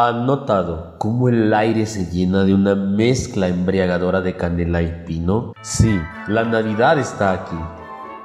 ¿Han notado cómo el aire se llena de una mezcla embriagadora de canela y pino? Sí, la Navidad está aquí,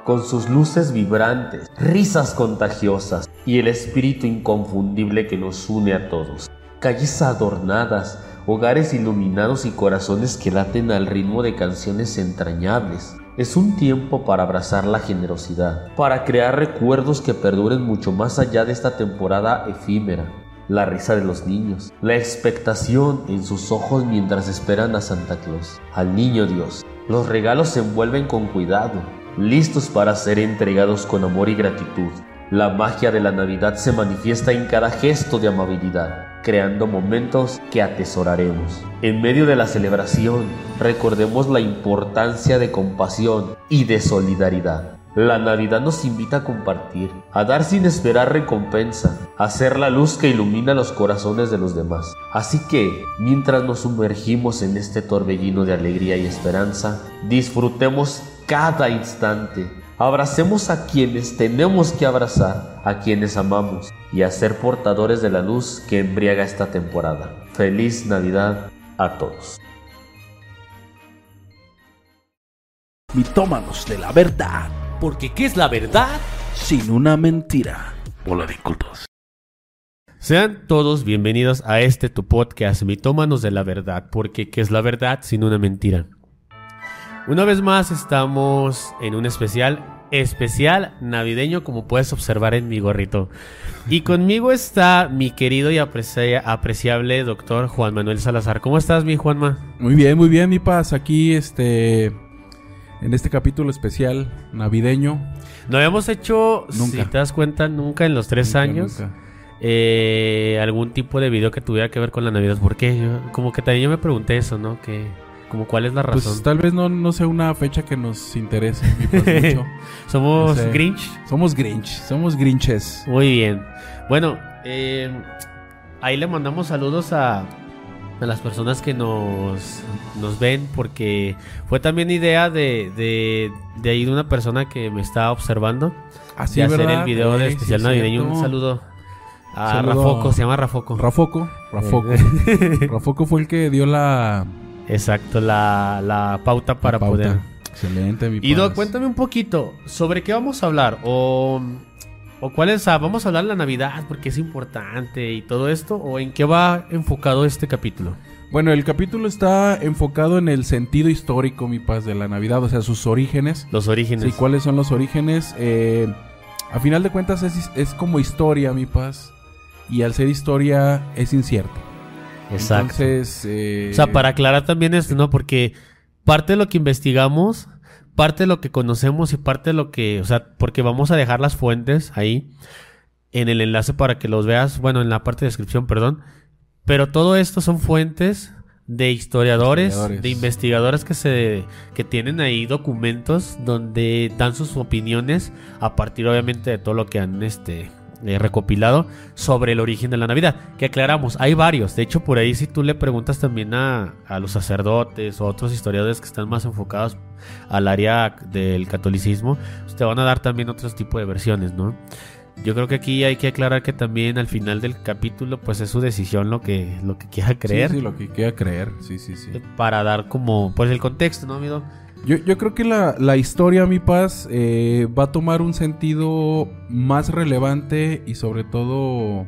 con sus luces vibrantes, risas contagiosas y el espíritu inconfundible que nos une a todos. Calles adornadas, hogares iluminados y corazones que laten al ritmo de canciones entrañables. Es un tiempo para abrazar la generosidad, para crear recuerdos que perduren mucho más allá de esta temporada efímera. La risa de los niños, la expectación en sus ojos mientras esperan a Santa Claus, al niño Dios. Los regalos se envuelven con cuidado, listos para ser entregados con amor y gratitud. La magia de la Navidad se manifiesta en cada gesto de amabilidad, creando momentos que atesoraremos. En medio de la celebración, recordemos la importancia de compasión y de solidaridad. La Navidad nos invita a compartir, a dar sin esperar recompensa, a ser la luz que ilumina los corazones de los demás. Así que, mientras nos sumergimos en este torbellino de alegría y esperanza, disfrutemos cada instante. Abracemos a quienes tenemos que abrazar, a quienes amamos, y a ser portadores de la luz que embriaga esta temporada. Feliz Navidad a todos. Mitómanos de la verdad, Porque ¿qué es la verdad? sin una mentira. Bola de incultos. Sean todos bienvenidos a este tu podcast, Mitómanos de la Verdad, porque ¿qué es la verdad sin una mentira? Una vez más estamos en un especial, especial navideño, como puedes observar en mi gorrito. Y conmigo está mi querido y aprecia- apreciable doctor Juan Manuel Salazar. ¿Cómo estás, mi Juanma? Muy bien, muy bien, mi paz. Aquí, este, en este capítulo especial navideño. No habíamos hecho, Nunca. si te das cuenta, nunca en los tres Nunca, años nunca. eh, algún tipo de video que tuviera que ver con la Navidad. ¿Por qué? Yo- como que también yo me pregunté eso, ¿no? Que, como cuál es la razón. Pues tal vez no, no sea una fecha que nos interese mucho. Somos no sé. Grinch. Somos Grinch, somos Grinches. Muy bien. Bueno, eh, ahí le mandamos saludos a, a las personas que nos, nos ven porque fue también idea de, de, de ahí de una persona que me está observando Así, de hacer ¿verdad? el video de Ey, sí, especial navideño. cierto. Un saludo a Saludo. Rafoco, se llama Rafoco. Rafoco, Rafoco. Rafoco fue el que dio la, Exacto, la, la pauta para la pauta. poder... Excelente, mi Y Doc, cuéntame un poquito sobre qué vamos a hablar o, o cuál es, ah, vamos a hablar de la Navidad porque es importante y todo esto o en qué va enfocado este capítulo. Bueno, el capítulo está enfocado en el sentido histórico, mi paz, de la Navidad, o sea, sus orígenes. Los orígenes. Sí, cuáles son los orígenes. Eh, a final de cuentas es, es como historia, mi paz. Y al ser historia es incierto. Exacto. Entonces, eh, o sea, para aclarar también esto, ¿no? Porque parte de lo que investigamos, parte de lo que conocemos y parte de lo que, o sea, porque vamos a dejar las fuentes ahí en el enlace para que los veas, bueno, en la parte de descripción, perdón. Pero todo esto son fuentes de historiadores, Historiadores. de investigadores que se que tienen ahí documentos donde dan sus opiniones a partir obviamente de todo lo que han este eh, recopilado sobre el origen de la Navidad. Que aclaramos, hay varios. De hecho, por ahí si tú le preguntas también a, a los sacerdotes o otros historiadores que están más enfocados al área del catolicismo, pues te van a dar también otros tipos de versiones, ¿no? Yo creo que aquí hay que aclarar que también al final del capítulo, pues es su decisión lo que, lo que quiera sí, creer. Sí, lo que quiera creer. Sí, sí, sí. Para dar como, pues el contexto, ¿no, amigo? Yo, yo creo que la, la historia, mi paz, eh, va a tomar un sentido más relevante y sobre todo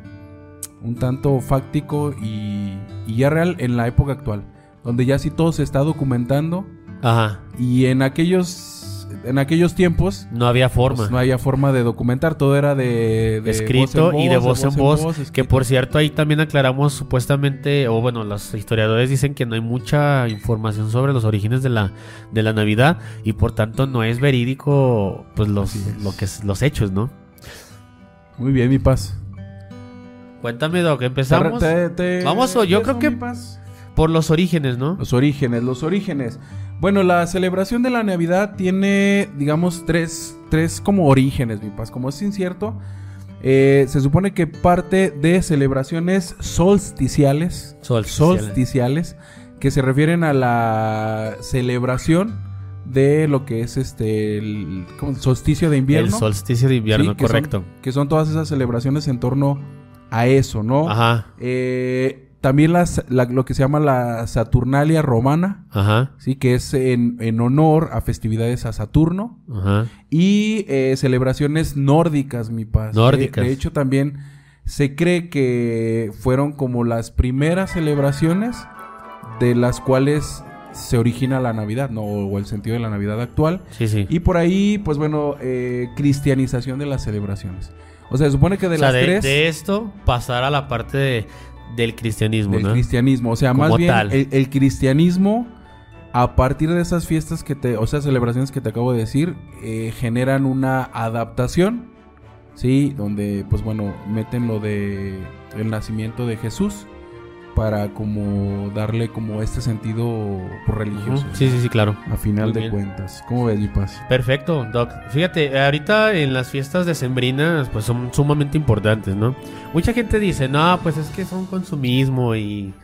un tanto fáctico y, y ya real en la época actual. Donde ya sí todo se está documentando Ajá. y en aquellos, en aquellos tiempos No había forma. Pues no había forma de documentar, todo era de, de escrito voz y de voz en voz, que por cierto ahí también aclaramos supuestamente, o bueno, los historiadores dicen que no hay mucha información sobre los orígenes de la, de la Navidad y por tanto no es verídico pues los, lo que los hechos, ¿no? Muy bien, mi paz. Cuéntame, Doc, empezamos Te- te- Vamos, o yo creo que- mi paz. Por los orígenes, ¿no? Los orígenes, los orígenes. Bueno, la celebración de la Navidad tiene, digamos, tres, tres como orígenes, mi paz. Como es incierto, eh, se supone que parte de celebraciones solsticiales, Solsticiales. solsticiales, que se refieren a la celebración de lo que es este el solsticio de invierno. El solsticio de invierno, Sí, que son- correcto. que son todas esas celebraciones en torno a eso, ¿no? Ajá, Eh, también las- la- lo que se llama la Saturnalia romana, ajá, ¿sí? Que es en, en honor a festividades a Saturno. ajá. Y eh, celebraciones nórdicas, mi paz. De- Nórdicas. De, hecho, también se cree que fueron como las primeras celebraciones de las cuales se origina la Navidad, ¿no? O el sentido de la Navidad actual. Sí, sí. Y por ahí, pues bueno, eh, cristianización de las celebraciones. O sea, se supone que de o sea, las de, tres... de esto pasar a la parte de- del cristianismo, del ¿no? cristianismo. O sea, Como más bien tal. el, el cristianismo, a partir de esas fiestas que te, o sea, celebraciones que te acabo de decir, eh, generan una adaptación, ¿sí? Donde, pues bueno, meten lo de el nacimiento de Jesús para como darle como este sentido religioso. Sí, sí, sí, claro. A final Muy de bien. cuentas. ¿Cómo ves, mi paz? Perfecto, Doc. Fíjate, ahorita en las fiestas decembrinas, pues son sumamente importantes, ¿no? Mucha gente dice, no, pues es que son consumismo y,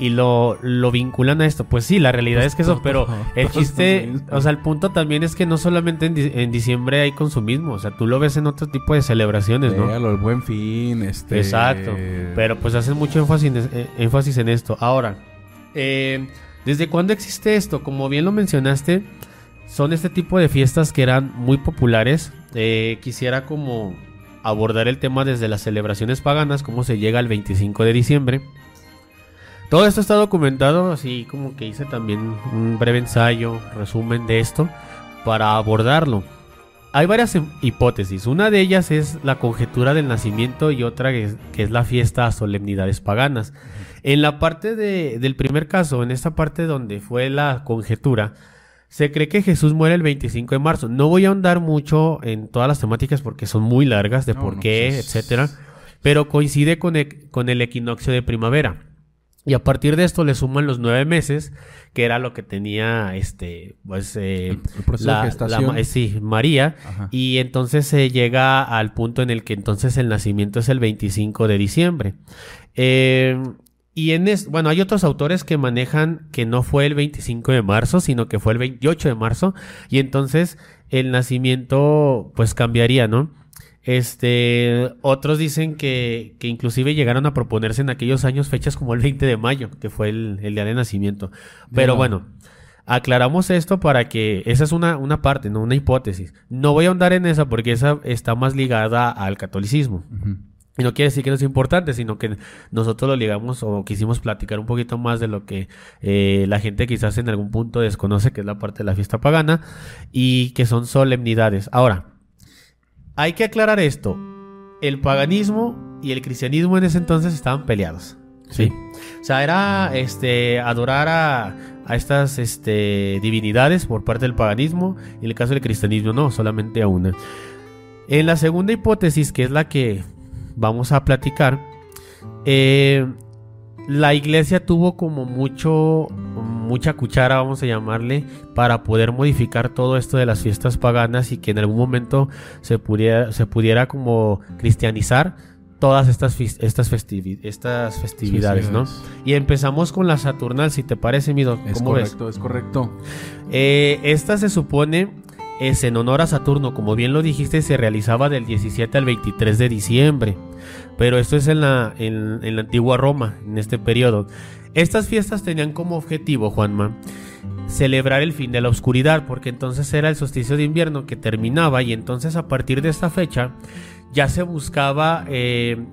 y lo, lo vinculan a esto. Pues sí, la realidad es que eso, pero el chiste, consumismo. o sea, el punto también es que no solamente en, di- en diciembre hay consumismo, o sea, tú lo ves en otro tipo de celebraciones, ¿no? El buen fin, este... Exacto. Pero pues hacen mucho énfasis, en- eh, énfasis en esto. Ahora, eh, ¿desde cuándo existe esto? Como bien lo mencionaste, son este tipo de fiestas que eran muy populares. Eh, quisiera como abordar el tema desde las celebraciones paganas, cómo se llega al 25 de diciembre. Todo esto está documentado, así como que hice también un breve ensayo, resumen de esto, para abordarlo. Hay varias hipótesis. Una de ellas es la conjetura del nacimiento y otra que es, que es la fiesta a solemnidades paganas. En la parte de- del primer caso, en esta parte donde fue la conjetura, se cree que Jesús muere el 25 de marzo. No voy a ahondar mucho en todas las temáticas porque son muy largas de No, por no, qué, pues etcétera. Pero coincide con el, con el equinoccio de primavera. Y a partir de esto le suman los nueve meses, que era lo que tenía este, pues, eh, El- el eh, sí, María. Ajá. Y entonces se llega al punto en el que entonces el nacimiento es el 25 de diciembre. Eh, y en es, bueno, hay otros autores que manejan que no fue el 25 de marzo, sino que fue el 28 de marzo. Y entonces el nacimiento pues cambiaría, ¿no? Este, otros dicen que, que inclusive llegaron a proponerse en aquellos años fechas como el 20 de mayo, que fue el, el día de nacimiento. Pero bueno, aclaramos esto para que esa es una, una parte, no una hipótesis. No voy a ahondar en esa porque esa está más ligada al catolicismo. Y no quiere decir que no es importante, sino que nosotros lo ligamos o quisimos platicar un poquito más de lo que eh, la gente quizás en algún punto desconoce, que es la parte de la fiesta pagana, y que son solemnidades. Ahora, hay que aclarar esto. El paganismo y el cristianismo en ese entonces estaban peleados. Sí. O sea, era este adorar a, a estas este, divinidades por parte del paganismo. Y en el caso del cristianismo, no, solamente a una. En la segunda hipótesis, que es la que vamos a platicar, eh, la iglesia tuvo como mucho, mucha cuchara, vamos a llamarle, para poder modificar todo esto de las fiestas paganas y que en algún momento se pudiera, se pudiera como cristianizar todas estas, estas, festivi- estas festividades, ¿no? Y empezamos con la Saturnal, si te parece, mi doc, Es ¿cómo ves? correcto, es correcto. Eh, esta se supone es en honor a Saturno, como bien lo dijiste, se realizaba del 17 al 23 de diciembre. Pero esto es en la, en, en la antigua Roma, en este periodo. Estas fiestas tenían como objetivo, Juanma, celebrar el fin de la oscuridad, porque entonces era el solsticio de invierno que terminaba y entonces a partir de esta fecha ya se buscaba eh,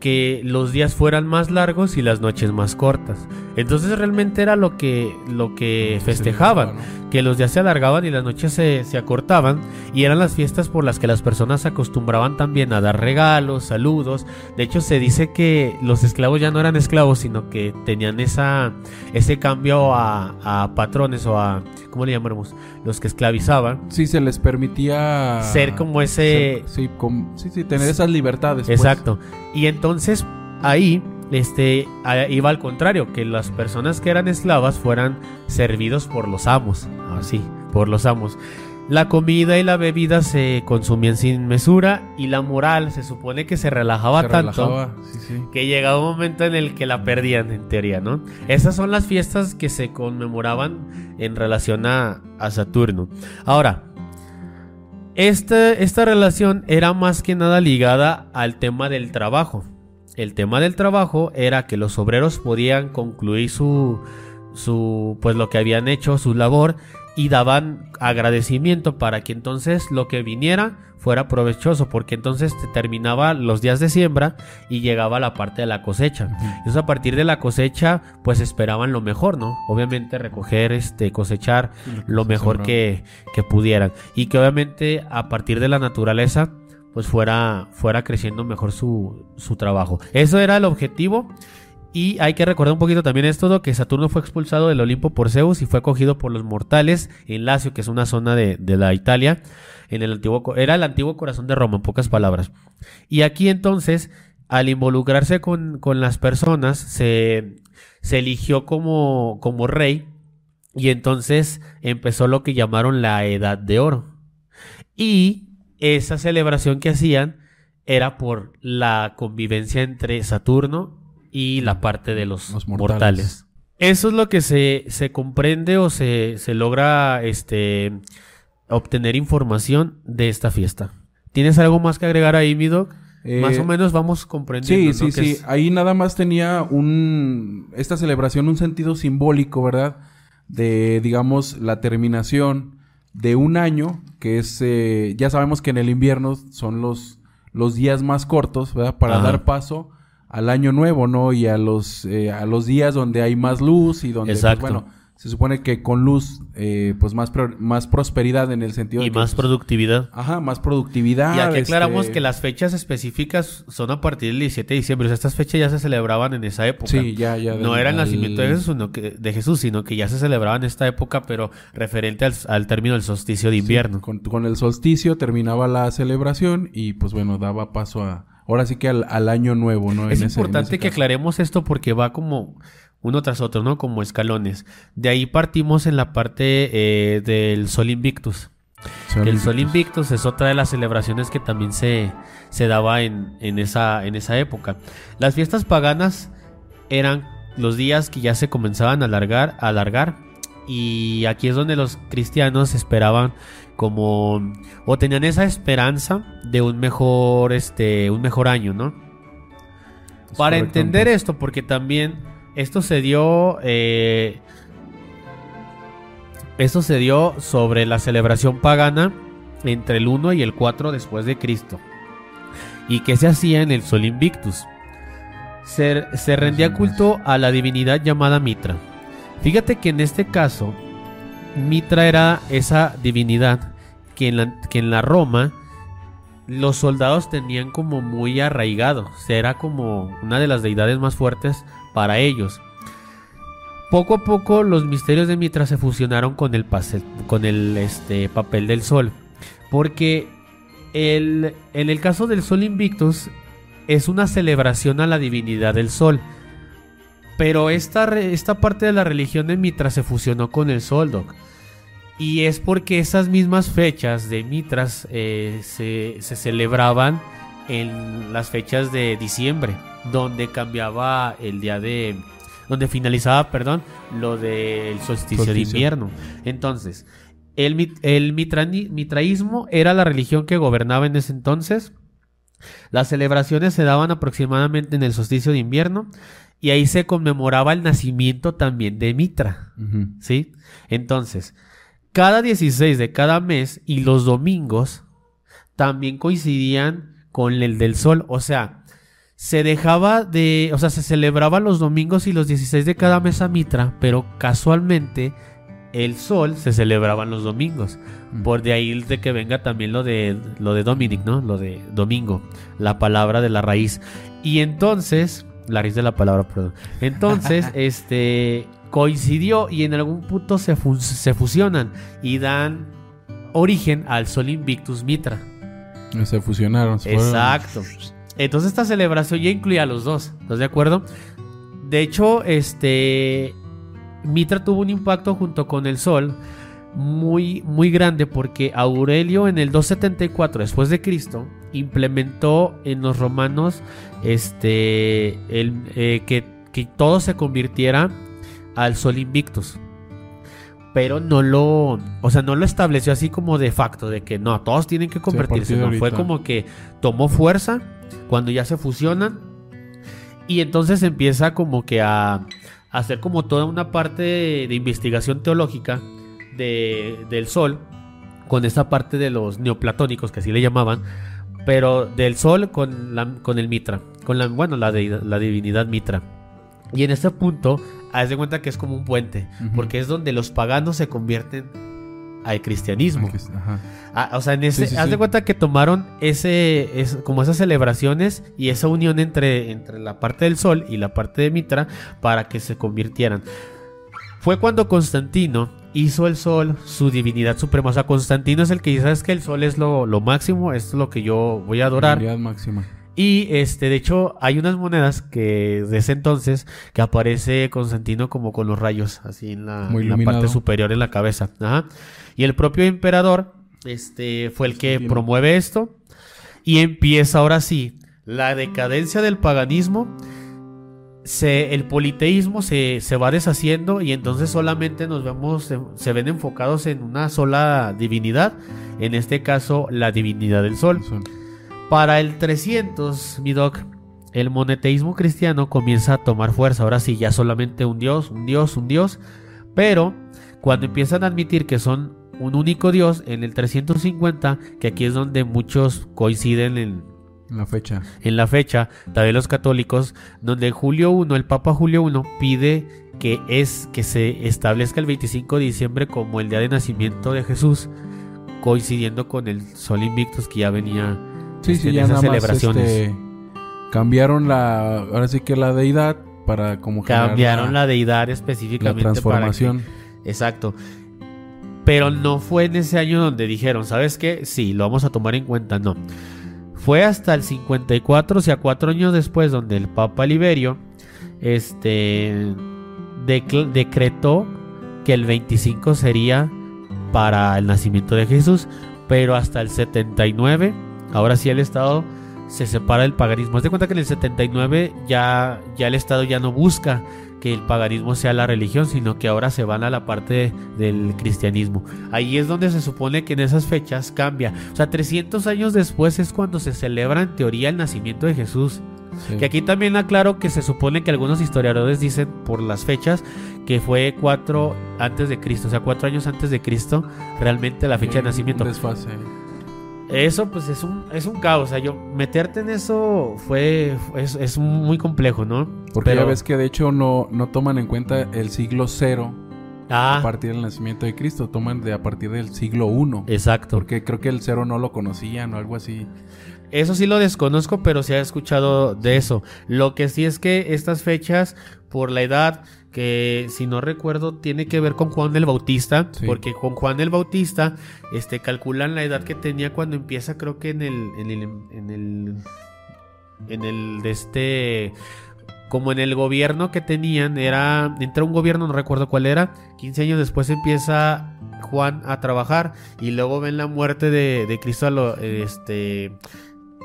que los días fueran más largos y las noches más cortas. Entonces realmente era lo que, lo que festejaban. Que los días se alargaban y las noches se, se acortaban y eran las fiestas por las que las personas se acostumbraban también a dar regalos, saludos. De hecho se dice que los esclavos ya no eran esclavos, sino que tenían esa, ese cambio a, a patrones o a, ¿cómo le llamamos? Los que esclavizaban. Sí, se les permitía... Ser como ese- ser- sí, com- sí, sí, tener esas libertades. pues. Exacto. Y entonces ahí este iba al contrario, que las personas que eran esclavas fueran servidos por los amos, así, por los amos. La comida y la bebida se consumían sin mesura y la moral se supone que se relajaba Se tanto relajaba, sí, sí. que llegaba un momento en el que la perdían en teoría, ¿no? Esas son las fiestas que se conmemoraban en relación a, a Saturno. Ahora, esta, esta relación era más que nada ligada al tema del trabajo. El tema del trabajo era que los obreros podían concluir su, su pues lo que habían hecho, su labor y daban agradecimiento para que entonces lo que viniera fuera provechoso, porque entonces te terminaba los días de siembra y llegaba la parte de la cosecha. Entonces a partir de la cosecha, pues esperaban lo mejor, ¿no? Obviamente recoger, este, cosechar lo mejor que, que pudieran. Y que obviamente a partir de la naturaleza, pues fuera, fuera creciendo mejor su, su trabajo. Eso era el objetivo. Y hay que recordar un poquito también esto, que Saturno fue expulsado del Olimpo por Zeus y fue acogido por los mortales en Lacio, que es una zona de, de la Italia, en el antiguo, era el antiguo corazón de Roma, en pocas palabras. Y aquí entonces, al involucrarse con, con las personas, se, se eligió como, como rey y entonces empezó lo que llamaron la Edad de Oro. Y esa celebración que hacían era por la convivencia entre Saturno y la parte de los, Los mortales. mortales. Eso es lo que se, se comprende o se, se logra este, obtener información de esta fiesta. ¿Tienes algo más que agregar ahí, mi doc? Eh, más o menos vamos comprendiendo. Sí, ¿no? sí, Que sí. es- Ahí nada más tenía un esta celebración un sentido simbólico, ¿verdad? De digamos la terminación de un año, que es eh, ya sabemos que en el invierno son los los días más cortos, ¿verdad? Para Ajá. dar paso al año nuevo, ¿no? Y a los eh, a los días donde hay más luz y donde pues, Exacto. bueno, se supone que con luz eh, pues más pro- más prosperidad en el sentido y de que, más pues, productividad. Ajá, más productividad. Y aquí aclaramos este, que las fechas específicas son a partir del 17 de diciembre. O sea, estas fechas ya se celebraban en esa época. Sí, ya, ya. No era el nacimiento de Jesús, sino que, de Jesús, sino que ya se celebraba en esta época, pero referente al, al término del solsticio de invierno. Con, con el solsticio terminaba la celebración y pues bueno, daba paso a... Ahora sí que al, al año nuevo, ¿no? es En ese- en importante ese que aclaremos esto porque va como uno tras otro, ¿no? Como escalones. De ahí partimos en la parte eh, del Sol Invictus. Sol el Sol Invictus. Es otra de las celebraciones que también se, se daba en, en esa, en esa época. Las fiestas paganas eran los días que ya se comenzaban a alargar, a alargar y aquí es donde los cristianos esperaban como o tenían esa esperanza de un mejor este un mejor año, ¿no? Es Para entender esto, porque también esto se dio eh, esto se dio sobre la celebración pagana entre el 1 y el 4 después de Cristo. ¿Y que se hacía en el Sol Invictus? Se, se rendía culto a la divinidad llamada Mitra. Fíjate que en este caso, Mitra era esa divinidad que en la, que en la Roma los soldados tenían como muy arraigado. Era como una de las deidades más fuertes para ellos. Poco a poco los misterios de Mitra se fusionaron con el, este, papel del sol. Porque el- en el caso del Sol Invictus es una celebración a la divinidad del sol. Pero esta, esta parte de la religión de Mitra se fusionó con el Sol. Y es porque esas mismas fechas de Mitras eh, se celebraban en las fechas de diciembre, donde cambiaba el día de... donde finalizaba, perdón, lo del solsticio, de invierno. Entonces, el, el mitraísmo era la religión que gobernaba en ese entonces. Las celebraciones se daban aproximadamente en el solsticio de invierno y ahí se conmemoraba el nacimiento también de Mitra. ¿Sí? Entonces, cada 16 de cada mes y los domingos también coincidían con el del sol. O sea, se dejaba de. O sea, se celebraba los domingos y los 16 de cada mes a Mitra, pero casualmente el sol se celebraban los domingos. Por de ahí de que venga también lo de lo de Dominic, ¿no? Lo de domingo, la palabra de la raíz. Y entonces, la raíz de la palabra, perdón. Entonces, este coincidió y en algún punto se, se fusionan y dan origen al Sol Invictus Mitra. Se fusionaron. se fueron- Exacto. Entonces esta celebración ya incluía a los dos, ¿estás de acuerdo? De hecho, este Mitra tuvo un impacto junto con el Sol muy muy grande porque Aurelio en el 274 después de Cristo implementó en los romanos este el, eh, que, que todo se convirtiera al Sol Invictus. Pero no lo, o sea, no lo estableció así como de facto, de que no, todos tienen que convertirse. no, fue como que tomó fuerza cuando ya se fusionan Y entonces empieza como que a, a hacer como toda una parte de, de investigación teológica de- del sol, con esta parte de los neoplatónicos, que así le llamaban, pero del sol con, la, con el Mitra, con la, bueno, la, divinidad Mitra. Y en este punto, haz de cuenta que es como un puente, porque es donde los paganos se convierten al cristianismo. Ajá. Ah, o sea, en ese, Sí, sí, haz de cuenta que tomaron ese, es, como esas celebraciones y esa unión entre, entre la parte del sol y la parte de Mitra para que se convirtieran. Fue cuando Constantino hizo el sol su divinidad suprema. O sea, Constantino es el que dice, ¿sabes que El sol es lo, lo máximo, esto es lo que yo voy a adorar. Divinidad máxima. Y este, de hecho, hay unas monedas que de ese entonces que aparece Constantino como con los rayos, así en la, en la parte superior en la cabeza. Ajá. Y el propio emperador, este, fue el que promueve esto. Y empieza ahora sí la decadencia del paganismo. Se, el politeísmo se, se va deshaciendo y entonces solamente nos vemos, se, se ven enfocados en una sola divinidad, en este caso la divinidad del sol. Sol. Para el 300, mi doc, el monoteísmo cristiano comienza a tomar fuerza. Ahora sí, ya solamente un dios, un dios, un dios. Pero cuando empiezan a admitir que son un único dios, en el 350, que aquí es donde muchos coinciden en, La fecha. en la fecha, también los católicos, donde Julio I, el Papa Julio I, pide que es que se establezca el 25 de diciembre como el día de nacimiento de Jesús, coincidiendo con el Sol Invictus que ya venía Sí, este, sí, en ya esas nada más celebraciones. este, cambiaron la, ahora sí que la deidad para como Cambiaron la, deidad la específicamente transformación. para que- exacto. Pero no fue en ese año donde dijeron, ¿sabes qué? Sí, lo vamos a tomar en cuenta. No. Fue hasta el 54, o sea, cuatro años después, donde el Papa Liberio este, decretó que el 25 sería para el nacimiento de Jesús, pero hasta el 79, ahora sí el Estado se separa del paganismo. Haz de cuenta que en el 79 ya, ya el Estado ya no busca que el paganismo sea la religión, sino que ahora se van a la parte del cristianismo. Ahí es donde se supone que en esas fechas cambia. O sea, 300 años después es cuando se celebra en teoría el nacimiento de Jesús. Sí. Que aquí también aclaro que se supone que algunos historiadores dicen por las fechas que fue cuatro antes de Cristo, o sea, cuatro años antes de Cristo, realmente la fecha de Un nacimiento. desfase. Eso pues es un, es un caos, o sea, yo meterte en eso fue, es, es muy complejo, ¿no? Porque Pero- ya ves que de hecho no, no toman en cuenta el siglo cero a Ah, partir del nacimiento de Cristo, toman de a partir del siglo uno. exacto. Porque creo que el cero no lo conocían o algo así. Eso sí lo desconozco, pero sí he escuchado de eso. Lo que sí es que estas fechas, por la edad, que si no recuerdo, tiene que ver con Juan el Bautista, Sí. porque con Juan el Bautista, este, calculan la edad que tenía cuando empieza, creo que en el, en el, en el, en el de este, como en el gobierno que tenían, era, entra un gobierno, no recuerdo cuál era, 15 años después empieza Juan a trabajar y luego ven la muerte de, de Cristo este,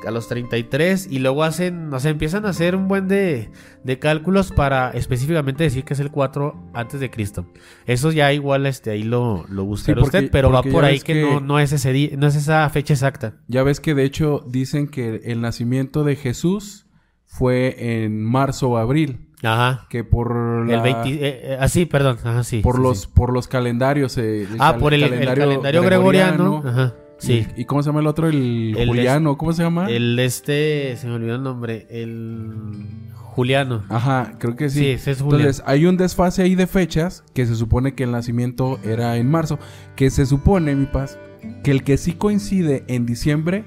a los 33 y luego hacen, o sea, empiezan a hacer un buen de, de cálculos para específicamente decir que es el 4 antes de Cristo. Eso ya igual este, ahí lo, lo buscará Sí, porque- usted, pero va por ahí que, que- no, no, es ese día- no es esa fecha exacta. Ya ves que de hecho dicen que el nacimiento de Jesús fue en marzo o abril. Ajá. Que por la- El 20, eh, eh, ah, sí, perdón. Ajá, sí. por sí, los sí. por los calendarios. eh, el Ah, cal- por el, el calendario, gregoriano. Ajá. Sí. ¿Y, y cómo se llama el otro? El, El Juliano. ¿Cómo se llama? El este, se me olvidó el nombre. El Juliano. Ajá, creo que sí. Sí, ese es Juliano. Entonces, hay un desfase ahí de fechas que se supone que el nacimiento era en marzo. Que se supone, mi paz, que el que sí coincide en diciembre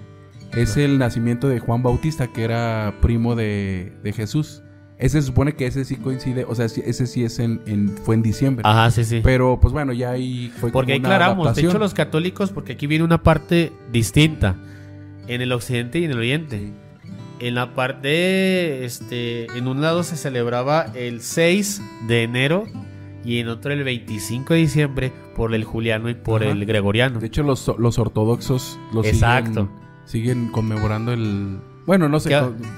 es el nacimiento de Juan Bautista, que era primo de, de Jesús. Ese se supone que ese sí coincide, o sea, ese sí es en, en- fue en diciembre. Ajá, sí, sí. Pero, pues bueno, ya ahí fue Porque ahí como una aclaramos, de hecho los católicos, porque aquí viene una parte distinta en el occidente y en el oriente. En la parte, este, en un lado se celebraba el 6 de enero y en otro el 25 de diciembre por el juliano y por Ajá. el gregoriano. De hecho, los, los ortodoxos los Exacto. siguen, siguen conmemorando el... Bueno, no sé,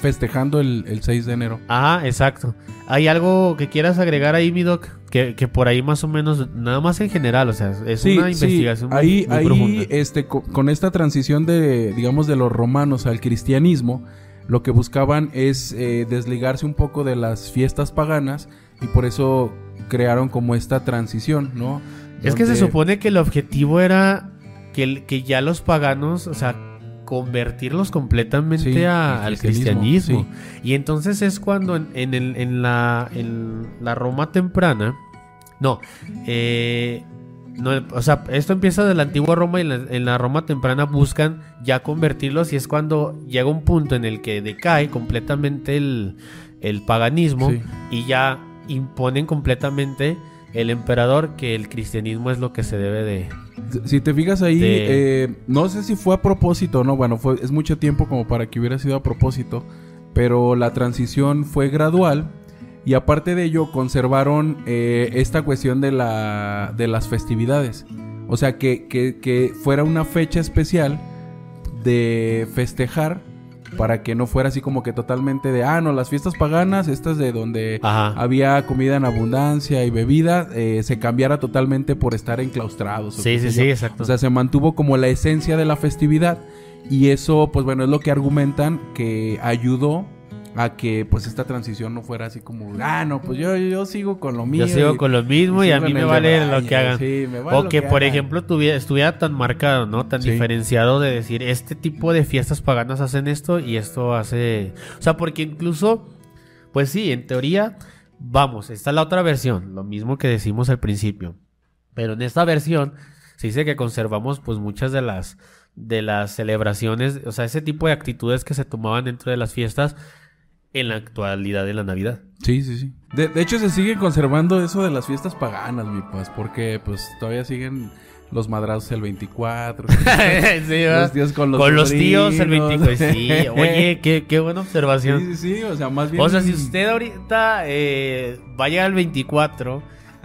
festejando el, el 6 de enero. Ajá, exacto. ¿Hay algo que quieras agregar ahí, mi doc? Que, que por ahí más o menos, nada más en general, o sea, es una investigación muy- ahí, muy, ahí, profunda. este, co- con esta transición de, digamos, de los romanos al cristianismo, lo que buscaban es eh, desligarse un poco de las fiestas paganas y por eso crearon como esta transición, ¿no? Es que se supone que el objetivo era que, el- que ya los paganos, o sea, convertirlos completamente Sí, a- al cristianismo. Y entonces es cuando en, en el- en la, en la Roma temprana, no, eh, no, o sea, esto empieza de la antigua Roma y en la, en la Roma temprana buscan ya convertirlos y es cuando llega un punto en el que decae completamente el, el paganismo Sí. y ya imponen completamente el emperador que el cristianismo es lo que se debe de... Si te fijas ahí, De- eh, no sé si fue a propósito o no, bueno, fue, es mucho tiempo como para que hubiera sido a propósito, pero la transición fue gradual y aparte de ello conservaron eh, esta cuestión de, la, de las festividades. O sea, que, que- que fuera una fecha especial de festejar para que no fuera así como que totalmente de, ah, no, las fiestas paganas, estas de donde Ajá. había comida en abundancia y bebida, eh, se cambiara totalmente por estar enclaustrados. Sí, sí, sí, yo. exacto. O sea, se mantuvo como la esencia de la festividad y eso, pues bueno, es lo que argumentan que ayudó a que pues esta transición no fuera así como, ah, no, pues yo, yo sigo con lo mío. Yo sigo y- con lo mismo y, a mí me vale lo que hagan. sí, me vale o que, por hagan. ejemplo, tuviera, estuviera tan marcado, ¿no? Tan Sí. diferenciado de decir, este tipo de fiestas paganas hacen esto y esto hace... O sea, porque incluso, pues sí, en teoría, vamos, esta es la otra versión, lo mismo que decimos al principio. Pero en esta versión se dice que conservamos pues muchas de las de las celebraciones, o sea, ese tipo de actitudes que se tomaban dentro de las fiestas en la actualidad de la Navidad. Sí, sí, sí. De, de hecho, se sigue conservando eso de las fiestas paganas, mi paz, porque pues todavía siguen los madrazos el 24. Sí, los tíos con los Con los tíos el sobrinos. 25. Sí, oye, qué, qué buena observación. Sí, sí, sí, o sea, más bien... O sea, si usted ahorita eh, vaya al 24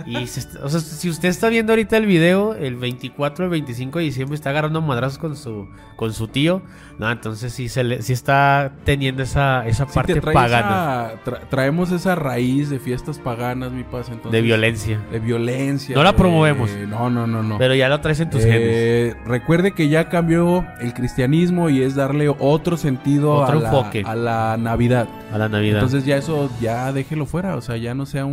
y se o sea, si usted está viendo ahorita el video, el 24, el 25 de diciembre está agarrando madrazos con su con su tío, no, entonces sí se le, sí está teniendo esa esa Sí, parte pagana esa- tra- traemos esa raíz de fiestas paganas, mi paz, entonces... de violencia. De violencia. No la promovemos. No, no, no, no. Pero ya lo traes en tus genes. Eh, recuerde que ya cambió el cristianismo y es darle otro sentido Otro a, la, a la Navidad. A la Navidad. Entonces ya eso, ya déjelo fuera, o sea, ya no sea un,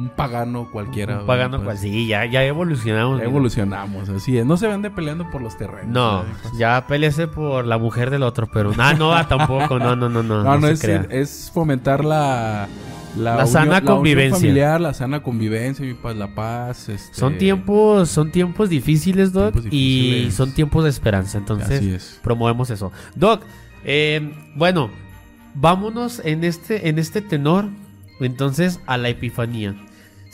un pagano cualquiera. Un pagano pues, cual- Sí, ya, ya evolucionamos. ya evolucionamos, así es. No se ande peleando por los terrenos. No, ya peleese por la mujer del otro, pero ah, no, ah, tampoco, no, no, no, no. No, es, fomentar la... La sana convivencia. familiar, la sana convivencia, la paz. este, Son tiempos, son tiempos difíciles, Doc, Tiempos y son tiempos de esperanza. Entonces, es. promovemos eso. Doc, eh, bueno, vámonos en este, en este tenor, entonces, a la epifanía.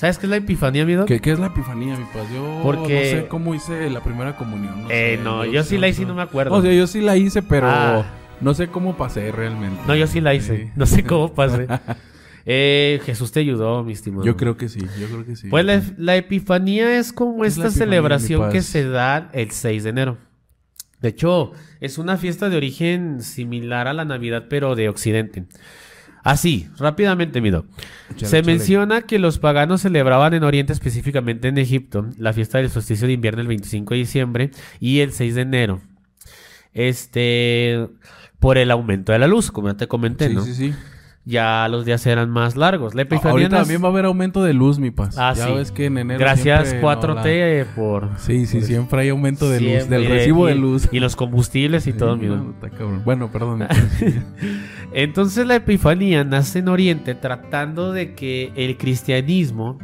¿Sabes qué es la epifanía, mi Doc? ¿Qué, qué es la epifanía, mi paz? Yo Porque- no sé cómo hice la primera comunión. No Eh, sé, no, yo sí la hice y no me acuerdo. O sea, yo sí la hice, pero Ah. no sé cómo pasé realmente. No, yo sí la hice. Sí. No sé cómo pasé. Eh, Jesús te ayudó, mi estimado. Yo creo que sí, yo creo que sí. Pues la, la epifanía es como ¿Qué es esta celebración que se da el 6 de enero. De hecho, es una fiesta de origen similar a la Navidad, pero de Occidente. Así, rápidamente, Mido. Se menciona que los paganos celebraban en Oriente, específicamente en Egipto, la fiesta del solsticio de invierno el 25 de diciembre y el 6 de enero. Este, por el aumento de la luz, como ya te comenté, Sí, ¿no? sí, sí. Ya los días eran más largos. Ahorita también va a haber aumento de luz, mi paz. Ah, ya sí. ves que en enero Gracias siempre, 4T no, por... Sí, sí, por- siempre hay aumento de luz, del recibo y- de luz. Y los combustibles y Sí, todo, mira. Bueno, perdón. Entonces la epifanía nace en Oriente tratando de que el cristianismo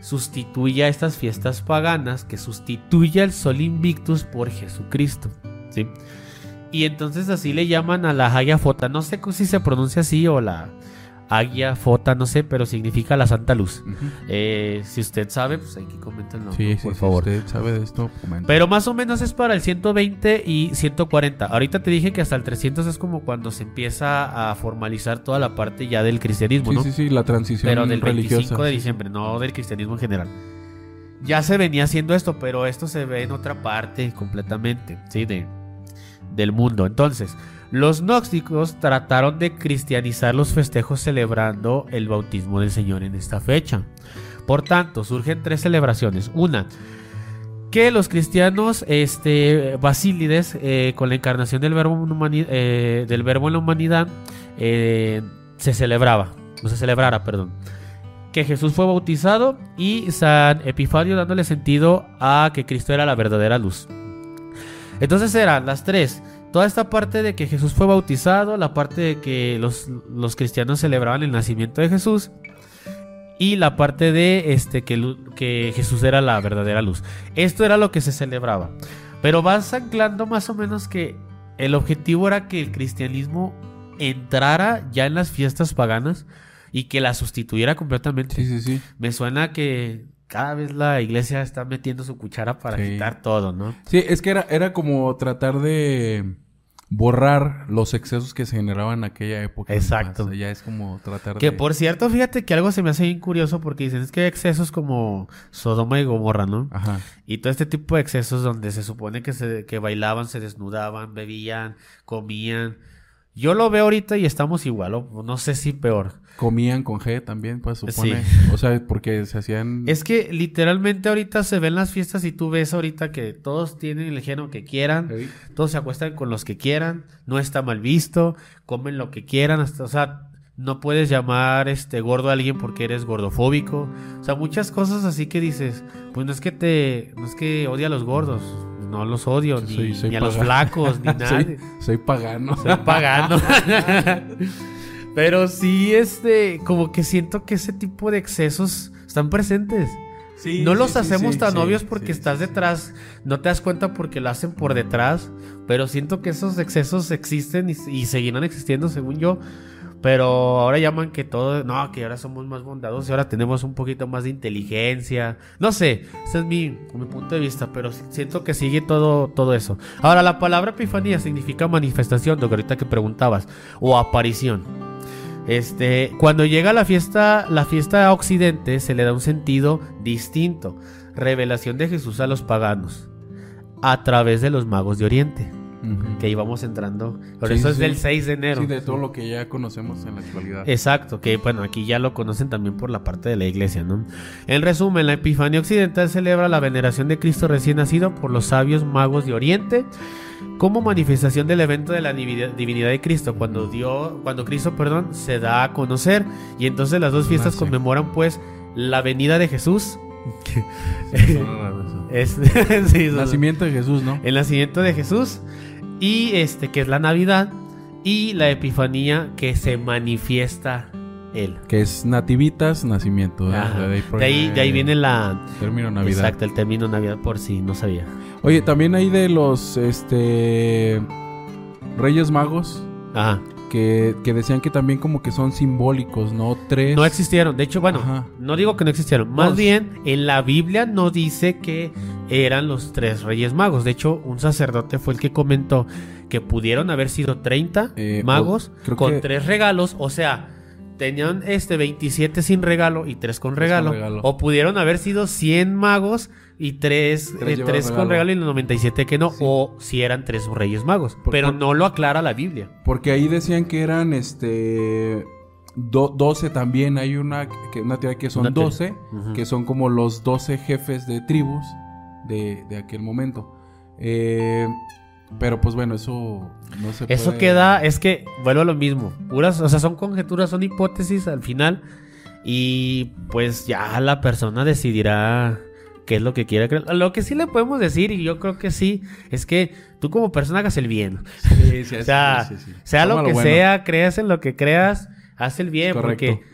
sustituya estas fiestas paganas, que sustituya el sol invictus por Jesucristo. ¿sí? Y entonces así le llaman a la Hagia Fota. No sé si se pronuncia así o la Hagia Fota, no sé, pero significa la Santa Luz. Eh, si usted sabe, pues coméntenlo, Sí, ¿no? sí, por sí, favor. usted sabe de esto, comenta. Pero más o menos es para el 120 y 140. Ahorita te dije que hasta el 300 es como cuando se empieza a formalizar toda la parte ya del cristianismo, Sí, ¿no? sí, sí, la transición Pero del 25 religiosa. de sí, sí. diciembre, no del cristianismo en general. Ya se venía haciendo esto, pero esto se ve en otra parte completamente, ¿sí? De, del mundo. Entonces, los gnósticos trataron de cristianizar los festejos celebrando el bautismo del Señor en esta fecha. Por tanto, surgen tres celebraciones. Una, que los cristianos, este, Basílides, eh, con la encarnación del verbo, en humani- eh, la humanidad, eh, se celebraba, no se celebrara, perdón. Que Jesús fue bautizado y San Epifanio dándole sentido a que Cristo era la verdadera luz. Entonces eran las tres. Toda esta parte de que Jesús fue bautizado, la parte de que los, los cristianos celebraban el nacimiento de Jesús y la parte de este que, Jesús era la verdadera luz. Esto era lo que se celebraba. Pero vas anclando más o menos que el objetivo era que el cristianismo entrara ya en las fiestas paganas y que la sustituyera completamente. Sí, sí, sí. Me suena que cada vez la iglesia está metiendo su cuchara para Sí. quitar todo, ¿no? Sí, es que era, era como tratar de borrar los excesos que se generaban en aquella época. Exacto. O sea, ya es como tratar Que de... por cierto, fíjate que algo se me hace bien curioso porque dicen es que hay excesos como Sodoma y Gomorra, ¿no? Ajá. Y todo este tipo de excesos donde se supone que, se, que bailaban, se desnudaban, bebían, comían. Yo lo veo ahorita y estamos igual, o no sé si peor. Comían con G también, pues supone. Sí. O sea, porque se hacían... Es que literalmente ahorita se ven las fiestas y tú ves ahorita que todos tienen el género que quieran, Sí. todos se acuestan con los que quieran, no está mal visto, comen lo que quieran, hasta, o sea, no puedes llamar este gordo a alguien porque eres gordofóbico, o sea, muchas cosas así que dices, pues no es que te, no es que odia a los gordos, no los odio, ni, Soy- soy ni a los flacos, ni nada. soy, soy pagano. Soy pagano. Pero sí, este, como que siento que ese tipo de excesos están presentes. Sí, no sí, los sí, hacemos sí, tan sí, obvios porque sí, estás sí, detrás, no te das cuenta porque lo hacen por detrás, pero siento que esos excesos existen y, y seguirán existiendo según yo. Pero ahora llaman que todo, no, que ahora somos más bondadosos y ahora tenemos un poquito más de inteligencia. No sé, ese es mi, mi punto de vista, pero siento que sigue todo, todo eso. Ahora, la palabra epifanía significa manifestación, lo que ahorita que preguntabas, o aparición. Este, cuando llega la fiesta, la fiesta a Occidente se le da un sentido distinto. Revelación de Jesús a los paganos a través de los magos de Oriente, Que íbamos entrando. Por Sí, eso sí, es sí. del 6 de enero. Sí, de todo lo que ya conocemos en la actualidad. Exacto, que bueno, aquí ya lo conocen también por la parte de la iglesia, ¿no? En resumen, la Epifanía Occidental celebra la veneración de Cristo recién nacido por los sabios magos de Oriente como manifestación del evento de la divinidad de Cristo, cuando dio, cuando Cristo, perdón, se da a conocer y entonces las dos fiestas Nace. conmemoran pues la venida de Jesús. Eso. Es, sí, Nacimiento de Jesús, ¿no? el nacimiento de Jesús y este que es la Navidad y la Epifanía que se manifiesta él. Que es nativitas, nacimiento. De ahí, De ahí, de ahí viene la. Término Navidad. Exacto, el término Navidad por si no sabía. Oye, también hay de los este Reyes Magos Ajá. que, que decían que también como que son simbólicos, ¿no? Tres. No existieron. De hecho, bueno, Ajá. no digo que no existieron. Más bien, en la Biblia no dice que eran los tres reyes magos. De hecho, un sacerdote fue el que comentó que pudieron haber sido 30 Eh, magos o- con que- tres regalos. O sea, tenían este 27 sin regalo y 3 con Tres con regalo. regalo. O pudieron haber sido 100 magos y 3, Tres llevaron con regalo. regalo y los 97 que no. Sí. O si eran tres reyes magos. Por- Pero por- no lo aclara la Biblia. Porque ahí decían que eran este do- 12 también. Hay una, que, una teoría que son Una teoría. 12, Ujú. que son como los 12 jefes de tribus de, de aquel momento. Eh, pero pues bueno, eso no se Eso puede- queda, es que vuelvo a lo mismo. Puras, o sea, son conjeturas, son hipótesis al final. Y pues ya la persona decidirá qué es lo que quiere creer. Lo que sí le podemos decir, y yo creo que sí, es que tú como persona hagas el bien. Sí, sí, O sea, sí, sea lo que bueno. sea, creas en lo que creas, haz el bien, Correcto. porque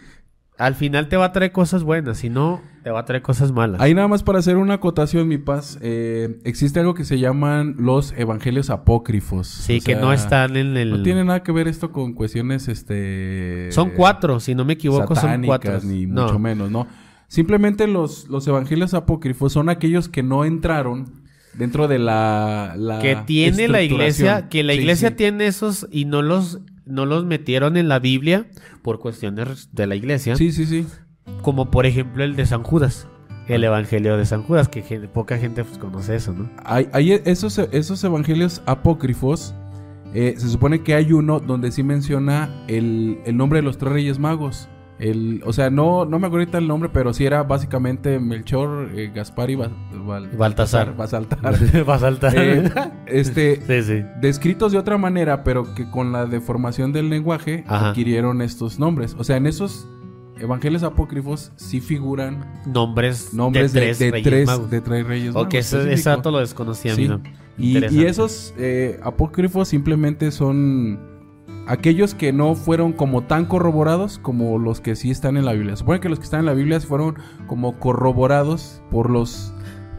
al final te va a traer cosas buenas, si no, te va a traer cosas malas. Ahí nada más para hacer una acotación, mi paz. eh, existe algo que se llaman los evangelios apócrifos. sí, O que sea, no están en el... No tiene nada que ver esto con cuestiones, este... Son cuatro, si no me equivoco, son cuatro. ni No. mucho menos, ¿no? Simplemente los, los evangelios apócrifos son aquellos que no entraron dentro de la... la que tiene la iglesia, que la Sí, iglesia sí. tiene esos y no los no los metieron en la Biblia por cuestiones de la iglesia, Sí, sí, sí. como por ejemplo el de San Judas, el evangelio de San Judas, que poca gente pues, conoce eso, ¿no? Hay, hay esos, esos evangelios apócrifos. eh, se supone que hay uno donde sí menciona el, el nombre de los tres reyes magos. El, o sea, no, no me acuerdo ahorita el nombre, pero sí era básicamente Melchor, eh, Gaspar y Ba- Bal- Baltasar. Baltasar. Va a saltar. Eh, este, sí, sí. descritos de otra manera, pero que con la deformación del lenguaje Ajá. adquirieron estos nombres. O sea, en esos evangelios apócrifos sí figuran Nombres, nombres de de, tres de reyes tres, magos. de tres reyes Ok, magos dato lo desconocía, Sí. Y, esos eh, apócrifos simplemente son aquellos que no fueron como tan corroborados como los que sí están en la Biblia. Supone que los que están en la Biblia fueron como corroborados por los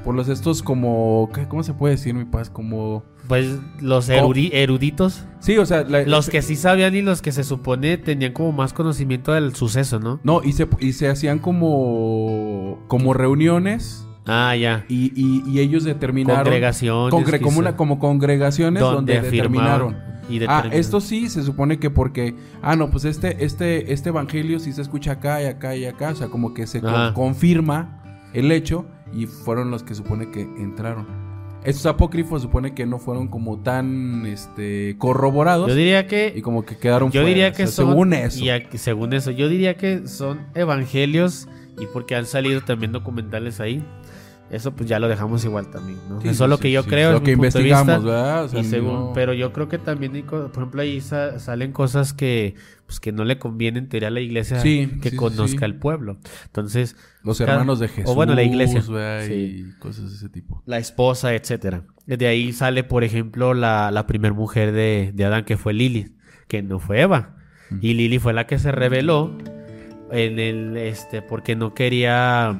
por los estos como ¿qué- ¿cómo se puede decir mi paz? Como Pues los erudi- eruditos, sí, o sea, la- los que sí sabían y los que se supone tenían como más conocimiento del suceso, ¿no? no y se y se hacían como como reuniones Ah, ya. y, y- y ellos determinaron Congregaciones. congre- como quizá, una como congregaciones donde, determinaron y Ah, esto sí se supone que porque, ah, no, pues este, este, este evangelio sí se escucha acá y acá y acá, o sea, como que se con- confirma el hecho y fueron los que supone que entraron. Estos apócrifos supone que no fueron como tan, este, corroborados Yo diría que y como que quedaron Yo fuera, diría o sea, que son. según eso. y aquí- según eso, yo diría que son evangelios y porque han salido también documentales ahí. Eso pues ya lo dejamos igual también, ¿no? Sí, eso es lo que yo sí, creo. Lo es que punto de investigamos, vista. ¿verdad? O sea, Y según, no- pero yo creo que también, por ejemplo, ahí sa- salen cosas que, pues, que no le conviene en teoría a la iglesia que conozca al pueblo. Entonces, Los hermanos de Jesús. O bueno, la iglesia. Y cosas de ese tipo. la esposa, etcétera. De ahí sale, por ejemplo, la, la primer mujer de, de Adán, que fue Lili, que no fue Eva. Y Lili fue la que se rebeló en el, este, porque no quería,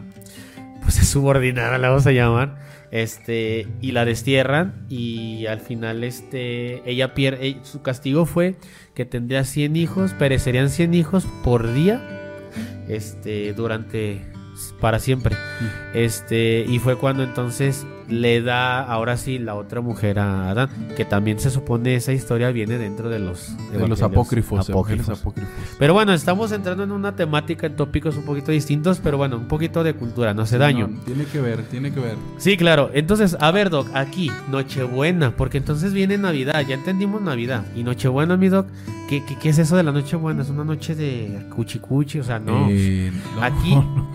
pues, subordinada, la vamos a llamar. Este, y la destierran y al final, este, ella pierde, su castigo fue que tendría 100 hijos, perecerían 100 hijos por día, este, durante, para siempre. Este, y fue cuando entonces le da ahora sí la otra mujer a Adán, que también se supone esa historia viene dentro de los De los apócrifos, apócrifos. apócrifos. Pero bueno, estamos entrando en una temática, en tópicos un poquito distintos, pero bueno, un poquito de cultura, no hace daño. No, tiene que ver, tiene que ver. Sí, claro. Entonces, a ver, Doc, aquí, Nochebuena, porque entonces viene Navidad, ya entendimos Navidad. Y Nochebuena, mi Doc, ¿qué, qué, qué es eso de la Nochebuena? ¿Es una noche de cuchicuchi? O sea, no. Eh, no, Aquí- no.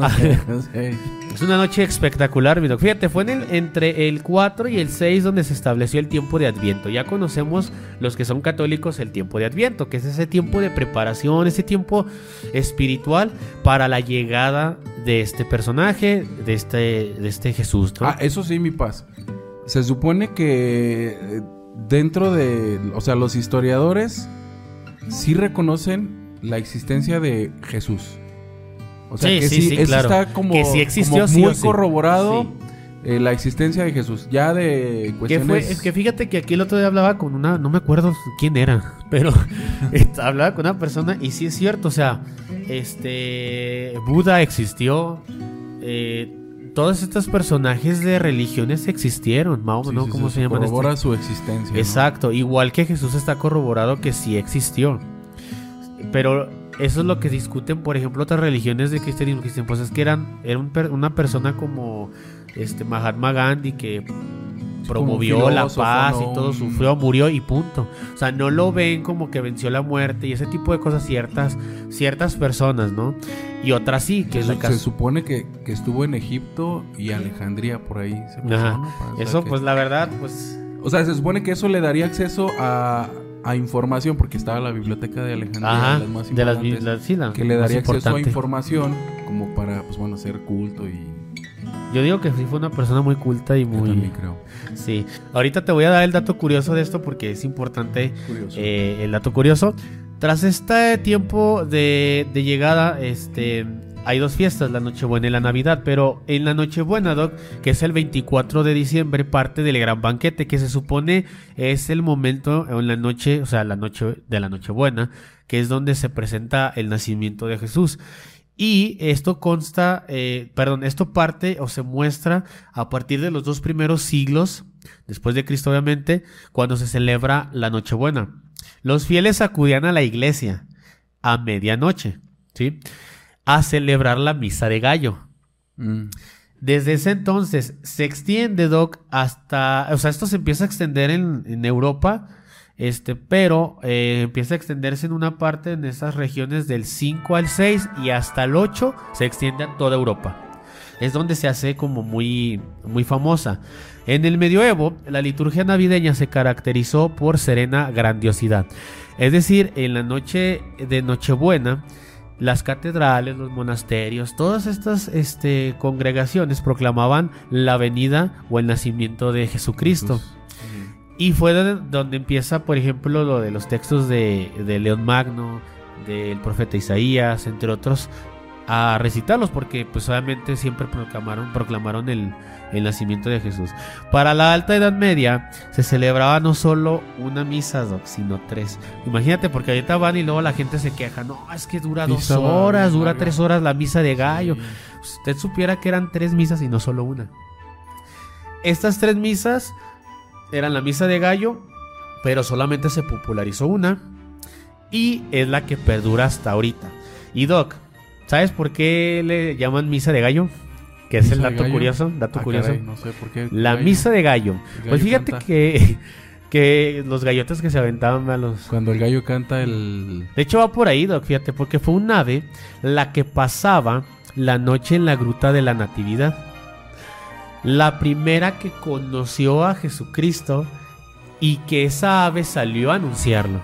Es una noche espectacular, mi doc. Fíjate, fue en el, entre el 4 y el 6 donde se estableció el tiempo de Adviento. Ya conocemos los que son católicos el tiempo de Adviento, que es ese tiempo de preparación, ese tiempo espiritual para la llegada de este personaje, de este, de este Jesús. ¿no? Ah, eso sí, mi paz. Se supone que eh, dentro de, o sea, los historiadores sí reconocen la existencia de Jesús. O sea, Sí, que sí, sí, sí, eso claro. está como, Que sí existió, como muy corroborado. Eh, la existencia de Jesús. Ya de cuestiones... fue, es que fíjate que aquí el otro día hablaba con una, no me acuerdo quién era, pero este, hablaba con una persona y sí es cierto, o sea, este Buda existió, eh, todos estos personajes de religiones existieron, Mahoma, Sí, ¿no? sí, ¿Cómo sí, se llaman? corrobora este? su existencia. ¿no? Exacto, igual que Jesús está corroborado que sí existió. Pero eso es lo que discuten, por ejemplo, otras religiones de cristianismo pues es que eran, era un per- una persona como este Mahatma Gandhi que promovió la paz ¿no? y todo, sufrió, murió y punto. O sea, no lo ven como que venció la muerte y ese tipo de cosas ciertas, ciertas personas, ¿no? Y otras sí, que es el Se supone que, que estuvo en Egipto y Alejandría por ahí. se pasó, Eso, que- pues la verdad, pues O sea, se supone que eso le daría acceso a, a información, porque estaba la biblioteca de Alejandría, Ajá, las más de las, sí, la que le daría acceso a información como para, pues bueno, hacer culto y Yo digo que sí fue una persona muy culta y yo muy... también creo. Sí, ahorita te voy a dar el dato curioso de esto porque es importante Curioso. eh, el dato curioso. Tras este tiempo de, de llegada, este, hay dos fiestas, la Nochebuena y la Navidad, pero en la Nochebuena, Doc, que es el 24 de diciembre, parte del gran banquete, que se supone es el momento en la noche, o sea, la noche de la Nochebuena, que es donde se presenta el nacimiento de Jesús. Y esto consta, eh, perdón, esto parte o se muestra a partir de los dos primeros siglos, después de Cristo obviamente, cuando se celebra la Nochebuena. Los fieles acudían a la iglesia a medianoche, ¿sí? A celebrar la misa de gallo. Mm. Desde ese entonces se extiende, Doc, hasta, o sea, esto se empieza a extender en, en Europa, Este, pero eh, empieza a extenderse en una parte en esas regiones del 5 al 6 y hasta el 8 se extiende a toda Europa. Es donde se hace como muy, muy famosa. En el medioevo, la liturgia navideña se caracterizó por serena grandiosidad. Es decir, en la noche de Nochebuena, las catedrales, los monasterios, todas estas este, congregaciones proclamaban la venida o el nacimiento de Jesucristo. Y fue donde, empieza, por ejemplo, lo de los textos de, de León Magno, del profeta Isaías, entre otros, a recitarlos porque pues obviamente siempre proclamaron, proclamaron el, el, nacimiento de Jesús. Para la Alta Edad Media se celebraba no solo una misa, sino tres. Imagínate porque ahorita van y luego la gente se queja, no, es que dura dos horas, dura tres horas la misa de gallo. Usted supiera que eran tres misas y no solo una. Estas tres misas eran la misa de gallo, pero solamente se popularizó una y es la que perdura hasta ahorita. Y Doc, ¿Sabes por qué le llaman misa de gallo? Que es el dato curioso, dato Ah, curioso. caray, no sé por qué. La gallo. misa de gallo. gallo Pues fíjate canta. que, que los gallotes que se aventaban a los... Cuando el gallo canta el... De hecho va por ahí, Doc, fíjate, porque fue un ave la que pasaba la noche en la gruta de la Natividad. La primera que conoció a Jesucristo y que esa ave salió a anunciarlo.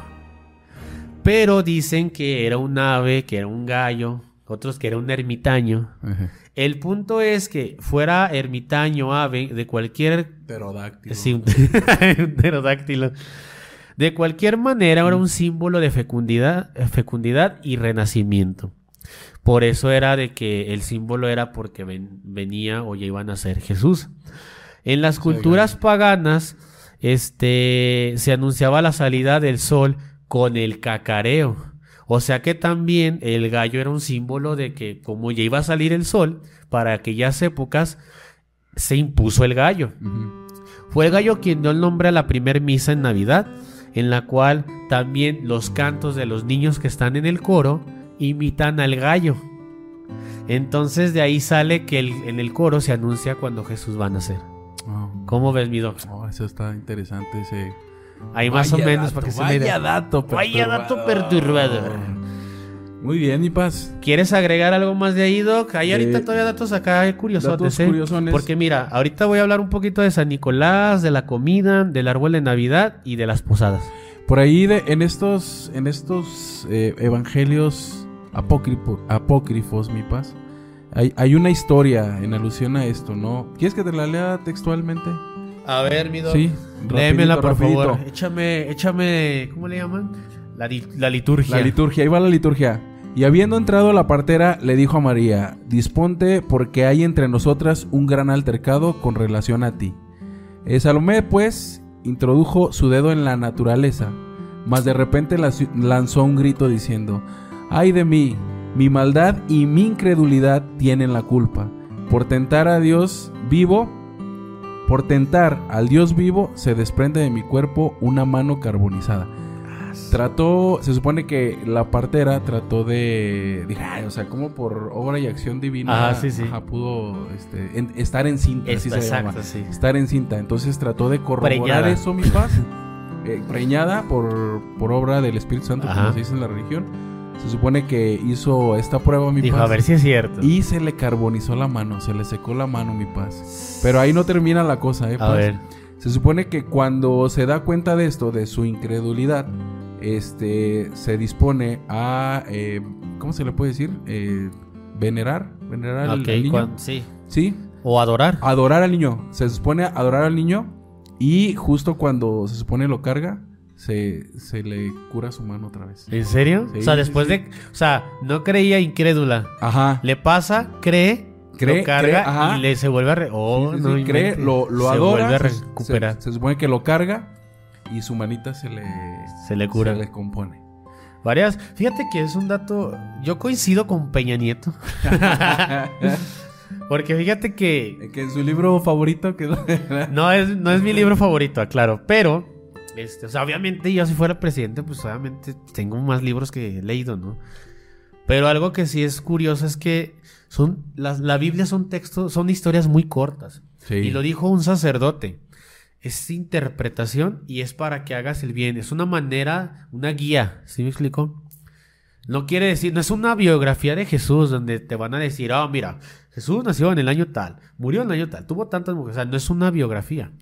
Pero dicen que era un ave, que era un gallo, otros que era un ermitaño. Ajá. El punto es que fuera ermitaño, ave, de cualquier Pterodáctilo. Sí, un, un pterodáctilo. De cualquier manera, era un símbolo de fecundidad, fecundidad y renacimiento. Por eso era de que el símbolo era porque ven- venía o ya iban a ser Jesús. En las culturas paganas, este, se anunciaba la salida del sol con el cacareo. O sea que también el gallo era un símbolo de que como ya iba a salir el sol, para aquellas épocas se impuso el gallo. Fue el gallo quien dio el nombre a la primer misa en Navidad, en la cual también los cantos de los niños que están en el coro imitan al gallo. Entonces de ahí sale que el- en el coro se anuncia cuando Jesús va a nacer. Oh. ¿Cómo ves, mi doc? Oh, eso está interesante ese... Ahí más o Vaya menos dato, para que se vaya idea. dato Vaya dato perturbador. Muy bien, mi paz. ¿Quieres agregar algo más de ahí, Doc? Hay ahorita Eh, todavía datos acá curiosos. datos curiosones. Porque mira, ahorita voy a hablar un poquito de San Nicolás, de la comida, del árbol de Navidad y de las posadas. Por ahí de, en estos, en estos eh, evangelios apócrifo- apócrifos, mi paz, hay, hay una historia en alusión a esto, ¿no? ¿Quieres que te la lea textualmente? A ver, mi Doc. Sí, Léemela, por rapidito. favor. Échame, échame, ¿cómo le llaman? La, liturgia. La liturgia, ahí va la liturgia. Y habiendo entrado la partera, le dijo a María, disponte porque hay entre nosotras un gran altercado con relación a ti. Eh, Salomé, pues, introdujo su dedo en la naturaleza, mas de repente la- lanzó un grito diciendo, ay de mí, mi maldad y mi incredulidad tienen la culpa. Por tentar a Dios vivo, por tentar al Dios vivo, se desprende de mi cuerpo una mano carbonizada. Trató, se supone que la partera trató de, "Ay, o sea, como por obra y acción divina, Ajá, sí, sí. ajá, pudo este, en- estar en cinta, así se llama. sí. Estar en cinta. Entonces trató de corroborar Preñada. eso, mi paz. Eh, preñada por, por obra del Espíritu Santo, Ajá. como se dice en la religión. Se supone que hizo esta prueba, mi Dijo, paz. a ver si es cierto. Y se le carbonizó la mano, se le secó la mano, mi paz. Pero ahí no termina la cosa, ¿eh? a paz? ver. Se supone que cuando se da cuenta de esto, de su incredulidad, este, se dispone a, eh, ¿cómo se le puede decir? Eh, venerar, venerar al, niño. sí. Sí, O adorar. adorar al niño. Se supone adorar al niño y justo cuando se supone lo carga, se, se le cura su mano otra vez. ¿En serio? Sí, o sea, después sí. de... O sea, no creía incrédula. Ajá. Le pasa, cree, Cree, lo carga cree, ajá. y le se vuelve a... re- Oh, no cree, lo, lo Se adora. vuelve a recuperar. Se, se supone que lo carga y su manita se le, Se le cura. Se le compone. Varias. Fíjate que es un dato... Yo coincido con Peña Nieto. Porque fíjate que... que en su libro favorito que No es, no es mi libro favorito, aclaro. Pero, este, o sea, obviamente yo si fuera presidente, pues obviamente tengo más libros que he leído, ¿no? Pero algo que sí es curioso es que son las, la Biblia son textos, son historias muy cortas. Sí. Y lo dijo un sacerdote. es interpretación y es para que hagas el bien. Es una manera, una guía, ¿sí me explico? No quiere decir, no es una biografía de Jesús donde te van a decir, ah, mira, Jesús nació en el año tal, murió en el año tal, tuvo tantas mujeres. O sea, no es una biografía.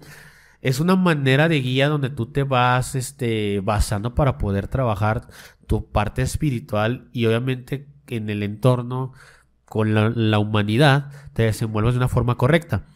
Es una manera de guía donde tú te vas este, basando para poder trabajar tu parte espiritual y obviamente en el entorno con la, humanidad te desenvuelves de una forma correcta.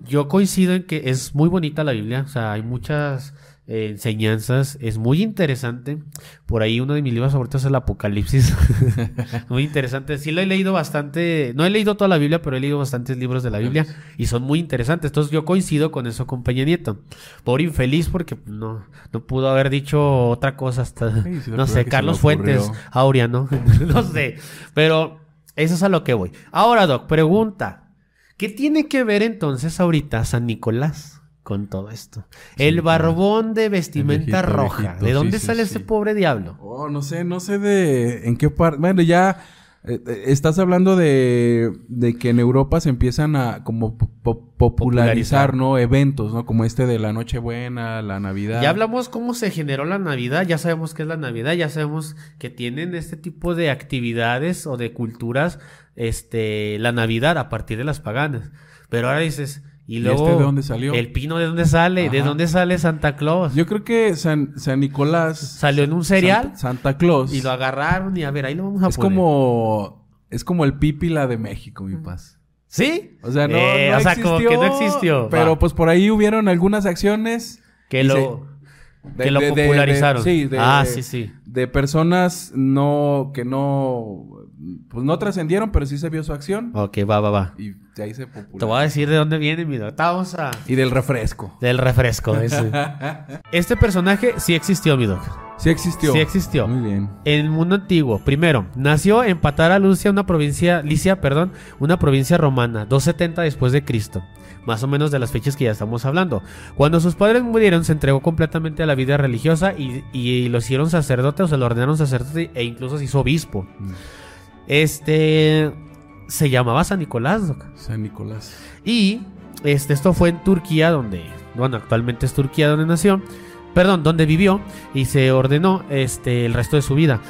Yo coincido en que es muy bonita la Biblia, o sea, hay muchas eh, enseñanzas, es muy interesante. Por ahí uno de mis libros favoritos es el Apocalipsis. muy interesante. Sí lo he leído bastante, no he leído toda la Biblia, pero he leído bastantes libros de la Biblia y son muy interesantes. Entonces yo coincido con eso con Peña Nieto. Por infeliz porque no, no pudo haber dicho otra cosa hasta, Sí, no sé, Carlos. Fuentes, Aurea, ¿no? no sé, pero eso es a lo que voy. Ahora, Doc, pregunta. ¿Qué tiene que ver entonces ahorita San Nicolás con todo esto? el barbón de vestimenta viejito, roja. viejito, ¿De dónde sí, sale sí. ese pobre diablo? Oh, no sé, no sé de en qué parte. Bueno, ya eh, eh, estás hablando de, de que en Europa se empiezan a como po- po- popularizar, Popularizar. ¿no? Eventos, ¿no? Como este de la Nochebuena, la Navidad. Ya hablamos cómo se generó la Navidad, ya sabemos qué es la Navidad, ya sabemos que tienen este tipo de actividades o de culturas, este, la Navidad a partir de las paganas. Pero ahora dices, y ¿Y luego este de dónde salió? el pino de dónde sale, de Ajá. dónde sale Santa Claus. Yo creo que San, San Nicolás Salió en un cereal Santa, Santa Claus y lo agarraron y a ver, ahí lo vamos a es poner. como es como el pípila de México, mi paz. ¿Sí? O sea, no, Eh, no o sea, como que no existió. Pero Va. pues por ahí hubieron algunas acciones Que y lo, de- que lo de- de- de- popularizaron. sí, de- ah, de- sí, sí. de personas no que no pues no trascendieron, pero sí se vio su acción Ok, va, va, va. y de ahí se popularizó. Te voy a decir de dónde viene mi doctor. Vamos a... Y del refresco. Del refresco ese. este personaje sí existió, mi doc. Sí existió. Sí existió. Muy bien. En el mundo antiguo, primero, nació en Patara Lucia, una provincia, Licia, perdón, una provincia romana, 270 después de Cristo, más o menos de las fechas que ya estamos hablando. Cuando sus padres murieron, se entregó completamente a la vida religiosa y, y lo hicieron sacerdote o se lo ordenaron sacerdote e incluso se hizo obispo. Mm. Este se llamaba San Nicolás, doc. San Nicolás. Y este, esto fue en Turquía, donde, bueno, actualmente es Turquía donde nació, perdón, donde vivió y se ordenó este, el resto de su vida.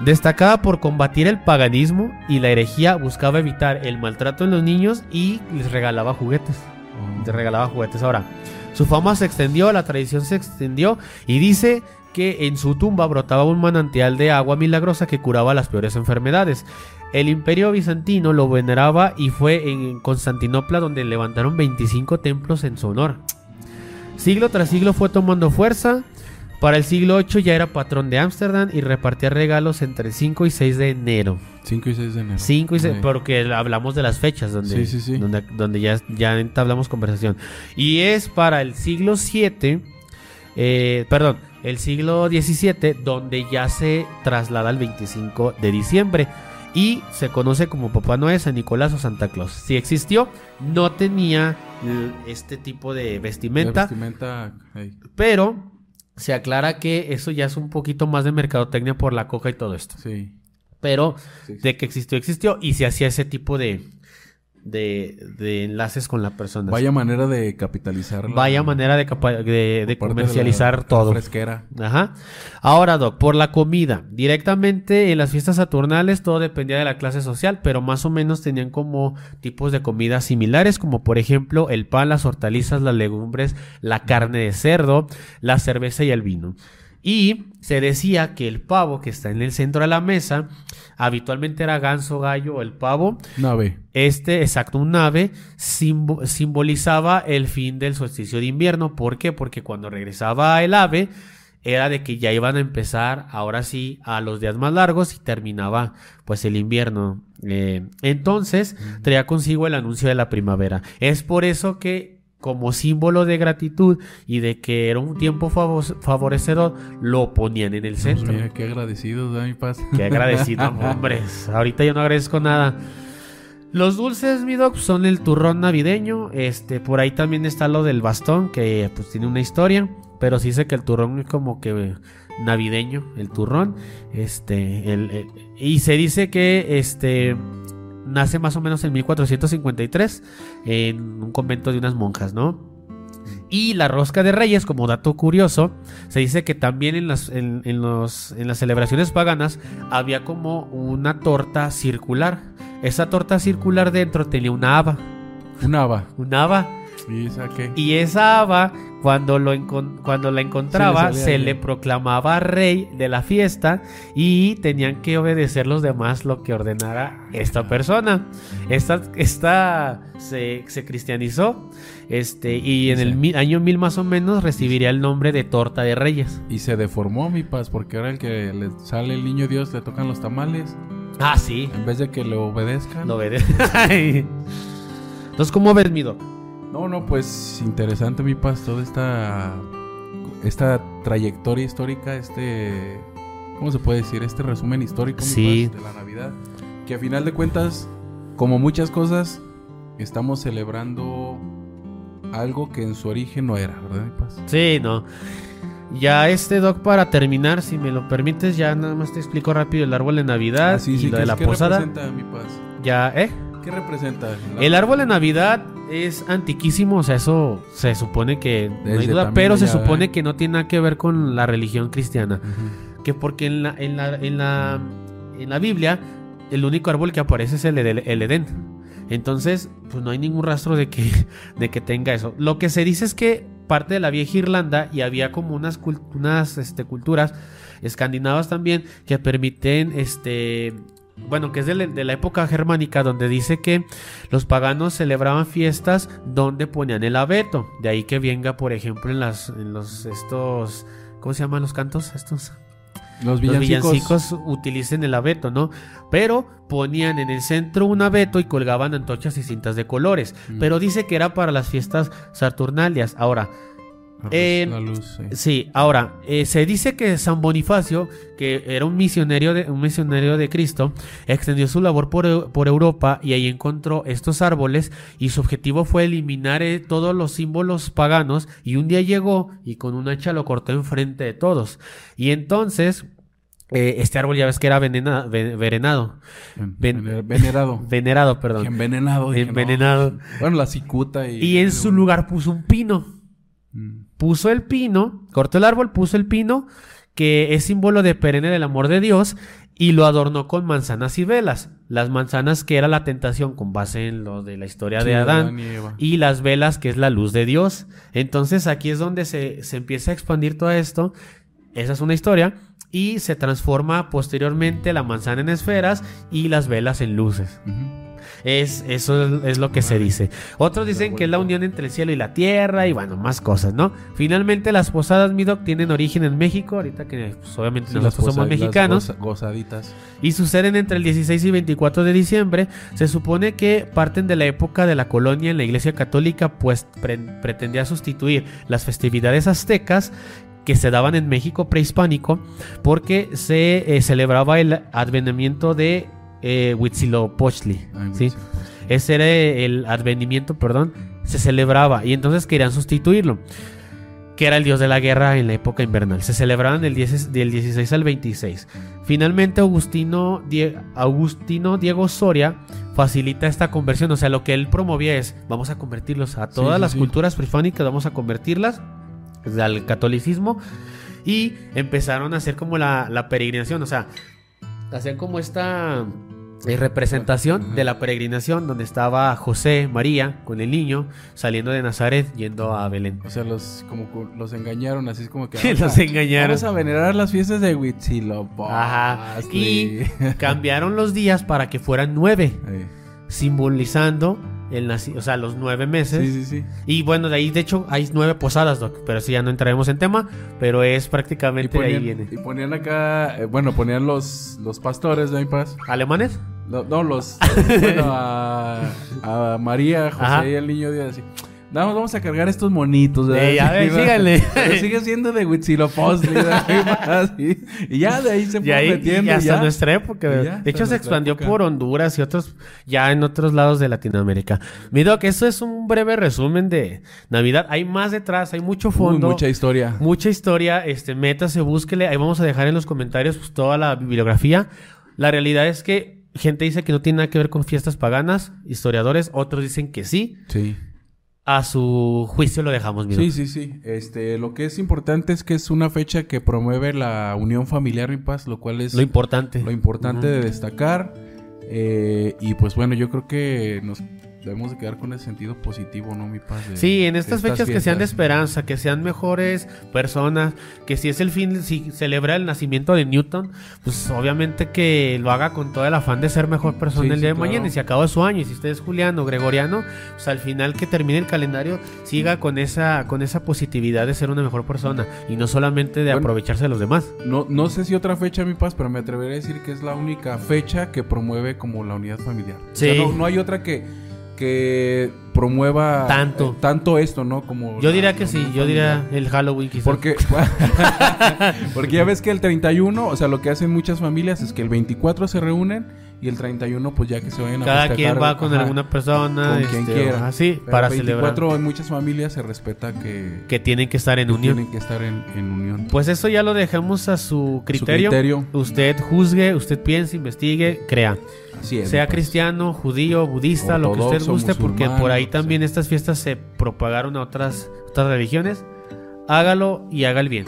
Destacada por combatir el paganismo y la herejía, buscaba evitar el maltrato en los niños y les regalaba juguetes. Oh. Les regalaba juguetes. Ahora, su fama se extendió, la tradición se extendió y dice que en su tumba brotaba un manantial de agua milagrosa que curaba las peores enfermedades. El imperio bizantino lo veneraba y fue en Constantinopla donde levantaron 25 templos en su honor. Siglo tras siglo fue tomando fuerza. Para el siglo VIII ya era patrón de Ámsterdam y repartía regalos entre el 5 y 6 de enero. 5 y 6 de enero. 5 y 6, Sí. porque hablamos de las fechas donde, Sí, sí, sí. donde, donde ya, ya entablamos conversación. Y es para el siglo 7, perdón, el siglo 17, donde ya se traslada al 25 de diciembre. Y se conoce como Papá Noel, San Nicolás o Santa Claus. Si existió, no tenía este tipo de vestimenta, vestimenta. hey. pero se aclara que eso ya es un poquito más de mercadotecnia por la coca y todo esto. Sí. Pero Sí. de que existió, existió. Y se hacía ese tipo de, de, de enlaces con la persona. Vaya manera de capitalizar. la- Vaya manera de, de- comercializar la- la todo. fresquera. Ajá. Ahora, Doc, por la comida. Directamente en las fiestas saturnales todo dependía de la clase social, pero más o menos tenían como tipos de comidas similares, como por ejemplo el pan, las hortalizas, las legumbres, la carne de cerdo, la cerveza y el vino. Y se decía que el pavo que está en el centro de la mesa, habitualmente era ganso, gallo o el pavo, Nave. este, exacto, un ave, simbo- simbolizaba el fin del solsticio de invierno. ¿Por qué? Porque cuando regresaba el ave, era de que ya iban a empezar, ahora sí, a los días más largos y terminaba, pues, el invierno. Eh, entonces, traía consigo el anuncio de la primavera. Es por eso que, como símbolo de gratitud y de que era un tiempo favo- favorecedor, lo ponían en el Pues centro. mira, qué agradecidos, ¿verdad, mi paz? Qué agradecido, hombres. Ahorita yo no agradezco nada. Los dulces, mi doc, son el turrón navideño. Este, por ahí también está lo del bastón, que pues tiene una historia. Pero sí sé que el turrón es como que eh, navideño, el turrón. Este, el, el- y se dice que este nace más o menos en 1453 en un convento de unas monjas, ¿no? Y la rosca de reyes, como dato curioso, se dice que también en las, en, en los, en las celebraciones paganas había como una torta circular. Esa torta circular dentro tenía una haba. Un haba. Una haba. ¿Y esa qué? Y esa haba, cuando, lo cuando la encontraba, Sí, le salía se bien. le proclamaba rey de la fiesta y tenían que obedecer los demás lo que ordenara esta persona. Esta, esta se, se cristianizó este, y en el año 1000 más o menos recibiría el nombre de torta de reyes. Y se deformó mi paz, porque ahora el que le sale el niño Dios le tocan los tamales. Ah, sí. En vez de que le obedezcan. Lo obedece. Entonces, ¿cómo ves, mi doc? No, no, pues interesante mi paz, toda esta esta trayectoria histórica, este ¿cómo se puede decir? Este resumen histórico mi paz, de la Navidad, que a final de cuentas, como muchas cosas, estamos celebrando algo que en su origen no era, ¿verdad, mi paz? Sí, no. Ya este doc para terminar, si me lo permites, ya nada más te explico rápido el árbol de Navidad Ah, sí, y sí, lo ¿qué- de la posada. mi paz? Ya, ¿eh? ¿Qué representa? El árbol de Navidad es antiquísimo, o sea, eso se supone que no hay duda, pero se supone ¿eh? que no tiene nada que ver con la religión cristiana. Que porque en la, en la, en la, en la Biblia el único árbol que aparece es el, el Edén. Entonces, pues no hay ningún rastro de que, de que tenga eso. Lo que se dice es que parte de la vieja Irlanda y había como unas este, culturas escandinavas también que permiten este bueno, que es de la, de la época germánica, donde dice que los paganos celebraban fiestas donde ponían el abeto. De ahí que venga, por ejemplo, en las, en los estos, ¿cómo se llaman los cantos? Estos, Los los villancicos. villancicos utilicen el abeto, ¿no? Pero ponían en el centro un abeto y colgaban antorchas y cintas de colores. Mm. Pero dice que era para las fiestas saturnalias. Ahora, Eh, la luz, sí. Sí, ahora, eh, se dice que San Bonifacio, que era un misionero de, un misionero de Cristo, extendió su labor por, por Europa y ahí encontró estos árboles y su objetivo fue eliminar eh, todos los símbolos paganos y un día llegó y con un hacha lo cortó enfrente de todos. Y entonces, este árbol ya ves que era venena- verenado, ven- Vener- venerado. venerado, perdón. Envenenado. no. Envenenado. Bueno, la cicuta y... Y en su lugar puso un pino. Mm. Puso el pino, cortó el árbol, puso el pino, que es símbolo de perenne del amor de Dios, y lo adornó con manzanas y velas. Las manzanas que era la tentación con base en lo de la historia Sí, de Adán. Y. Y las velas, que es la luz de Dios. Entonces aquí es donde se, se empieza a expandir todo esto. Esa es una historia. Y se transforma posteriormente la manzana en esferas y las velas en luces. Es, eso es, lo que se dice. Otros dicen que es la unión entre el cielo y la tierra y bueno, más cosas, ¿no? Finalmente las posadas Midoc tienen origen en México, ahorita que pues, obviamente Sí, nosotros somos mexicanos, goza- gozaditas. y suceden entre el 16 y 24 de diciembre. Se supone que parten de la época de la colonia en la Iglesia Católica, pues pre- pretendía sustituir las festividades aztecas que se daban en México prehispánico porque se eh, celebraba el advenimiento de eh, Huitzilopochtli. Ay, ¿sí? Ese era el advenimiento, perdón, se celebraba y entonces querían sustituirlo, que era el dios de la guerra en la época invernal. Se celebraban del, 10 del 16 al 26. Finalmente Die- Augustino Diego Soria facilita esta conversión, o sea, lo que él promovía es, vamos a convertirlos a todas sí, las sí. culturas prehispánicas, vamos a convertirlas al catolicismo y empezaron a hacer como la, la peregrinación, o sea, hacían como esta eh, representación de la peregrinación donde estaba José, María con el niño saliendo de Nazaret yendo a Belén. O sea, los, como los engañaron, así es como que... Los a- engañaron. Vamos a venerar las fiestas de Huitzilopochtli. Ajá. Y cambiaron los días para que fueran nueve, simbolizando el naci- o sea, los nueve meses. Sí, sí, sí. Y bueno, de ahí de hecho hay nueve posadas, Doc, pero sí ya no entraremos en tema, pero es prácticamente de ahí viene. y ponían acá, eh, bueno, ponían los, los pastores, ¿no paz? ¿Alemanes? No, no, los. bueno, a, a María, José Ajá. y el niño Dios así. Vamos, vamos a cargar estos monitos. Eh, a ver, síganle. Pero sigue siendo de Huitzilopochtli. Y ya de ahí se fue ahí metiendo. y hasta ya. nuestra época. Ya, de hecho, se expandió época. por Honduras y otros, ya en otros lados de Latinoamérica. Mi Doc, eso es un breve resumen de Navidad. Hay más detrás, hay mucho Uy, fondo. mucha historia. Mucha historia, este, métase, búsquele. Ahí vamos a dejar en los comentarios pues, toda la bibliografía. La realidad es que gente dice que no tiene nada que ver con fiestas paganas, historiadores, otros dicen que sí. Sí. A su juicio lo dejamos, mi Sí, sí, sí. Este, lo que es importante es que es una fecha que promueve la unión familiar, mi paz, lo cual es Lo importante. lo importante de destacar. Eh, y pues bueno, yo creo que nos debemos de quedar con ese sentido positivo, ¿no, mi paz? De- Sí, en estas fechas que sean de esperanza, que sean mejores personas, que si es el fin, si celebra el nacimiento de Newton, pues obviamente que lo haga con todo el afán de ser mejor persona Sí, el sí, día de claro. mañana. Y si acaba su año, y si usted es Juliano, Gregoriano, pues al final que termine el calendario, siga con esa, con esa positividad de ser una mejor persona y no solamente de Bueno. aprovecharse de los demás. No, no sé si otra fecha, mi paz, pero me atrevería a decir que es la única fecha que promueve como la unidad familiar. O sea, Sí. no, no hay otra que, que promueva Tanto. eh, tanto esto, ¿no? Como Yo diría la que sí, yo diría el Halloween quizás. Porque, porque ya ves que el 31, o sea, lo que hacen muchas familias es que el 24 se reúnen y el 31 pues ya que se vayan a cada quien va con ajá, alguna persona, con quien este, quiera. así, para el celebrar 24 en muchas familias se respeta que, que tienen que estar en que unión. tienen que estar en, en unión. Pues eso ya lo dejamos a su criterio. criterio. Usted juzgue, usted piense, investigue, crea. Es, sea mi cristiano, judío, budista, lo que usted Ortodoxo, guste, porque por ahí también sea. estas fiestas se propagaron a otras, otras religiones. Hágalo y haga el bien.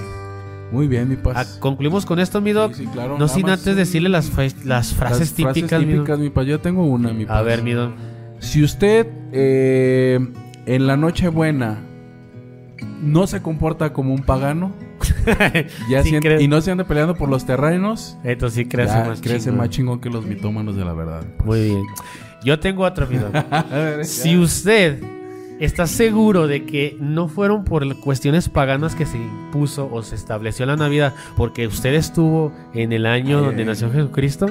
Muy bien, mi paz. Ah, concluimos con esto, mi doc. Sí, sí, claro, no sin antes decirle las, fa- las frases Las típicas, mi doc. típicas, mi paz. Yo tengo una, mi paz. A ver, mi doc. Si usted eh, en la Nochebuena no se comporta como un pagano ya Sí, creo. y no se anda peleando por los terrenos, Esto sí crece ya más crece chingón. más chingón que los mitómanos de la verdad. Muy bien. Yo tengo otro, ver, Si usted está seguro de que no fueron por cuestiones paganas que se impuso o se estableció la Navidad, porque usted estuvo en el año Ay, donde nació Jesucristo,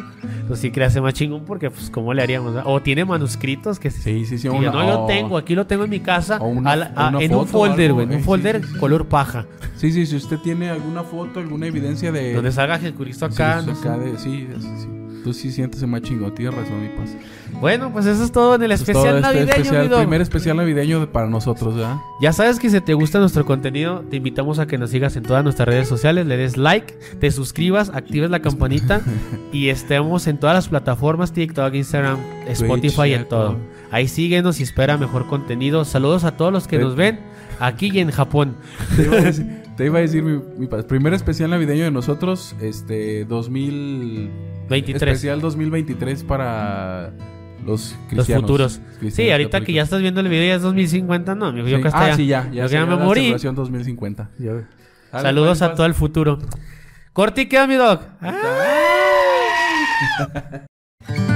pues sí créase más chingón, porque pues cómo le haríamos. O tiene manuscritos que se Sí, sí, sí. diga, una- no, yo o- tengo, aquí lo tengo en mi casa, o una- a en un folder, güey, en eh, un sí, folder color paja, Sí, sí, si usted tiene alguna foto, alguna evidencia de... donde salga Jesucristo acá. no acá de- sí, sí. Tú sí sientes más chingón, tienes razón, mi paz. Bueno, pues eso es todo en el Eso es especial este navideño, especial, primer especial navideño de- para nosotros, ¿verdad? Ya sabes que si te gusta nuestro contenido, te invitamos a que nos sigas en todas nuestras redes sociales, le des like, te suscribas, actives la campanita y estemos en todas las plataformas, TikTok, Instagram, Spotify, ya en todo. Ahí síguenos y espera mejor contenido. Saludos a todos los que nos ven aquí y en Japón. Te iba a decir, te iba a decir mi, mi paz. Primer especial navideño de nosotros, este, 2000... 23. Especial 2023 para los Los futuros. cristianos Sí, ahorita que ya estás viendo el video ya es 2050, no, amigo, yo Sí. que hasta Ah, ya- sí, ya. Ya, me la morí. celebración 2050. Dale, Saludos a todo el futuro. Corti, ¿qué, mi doc?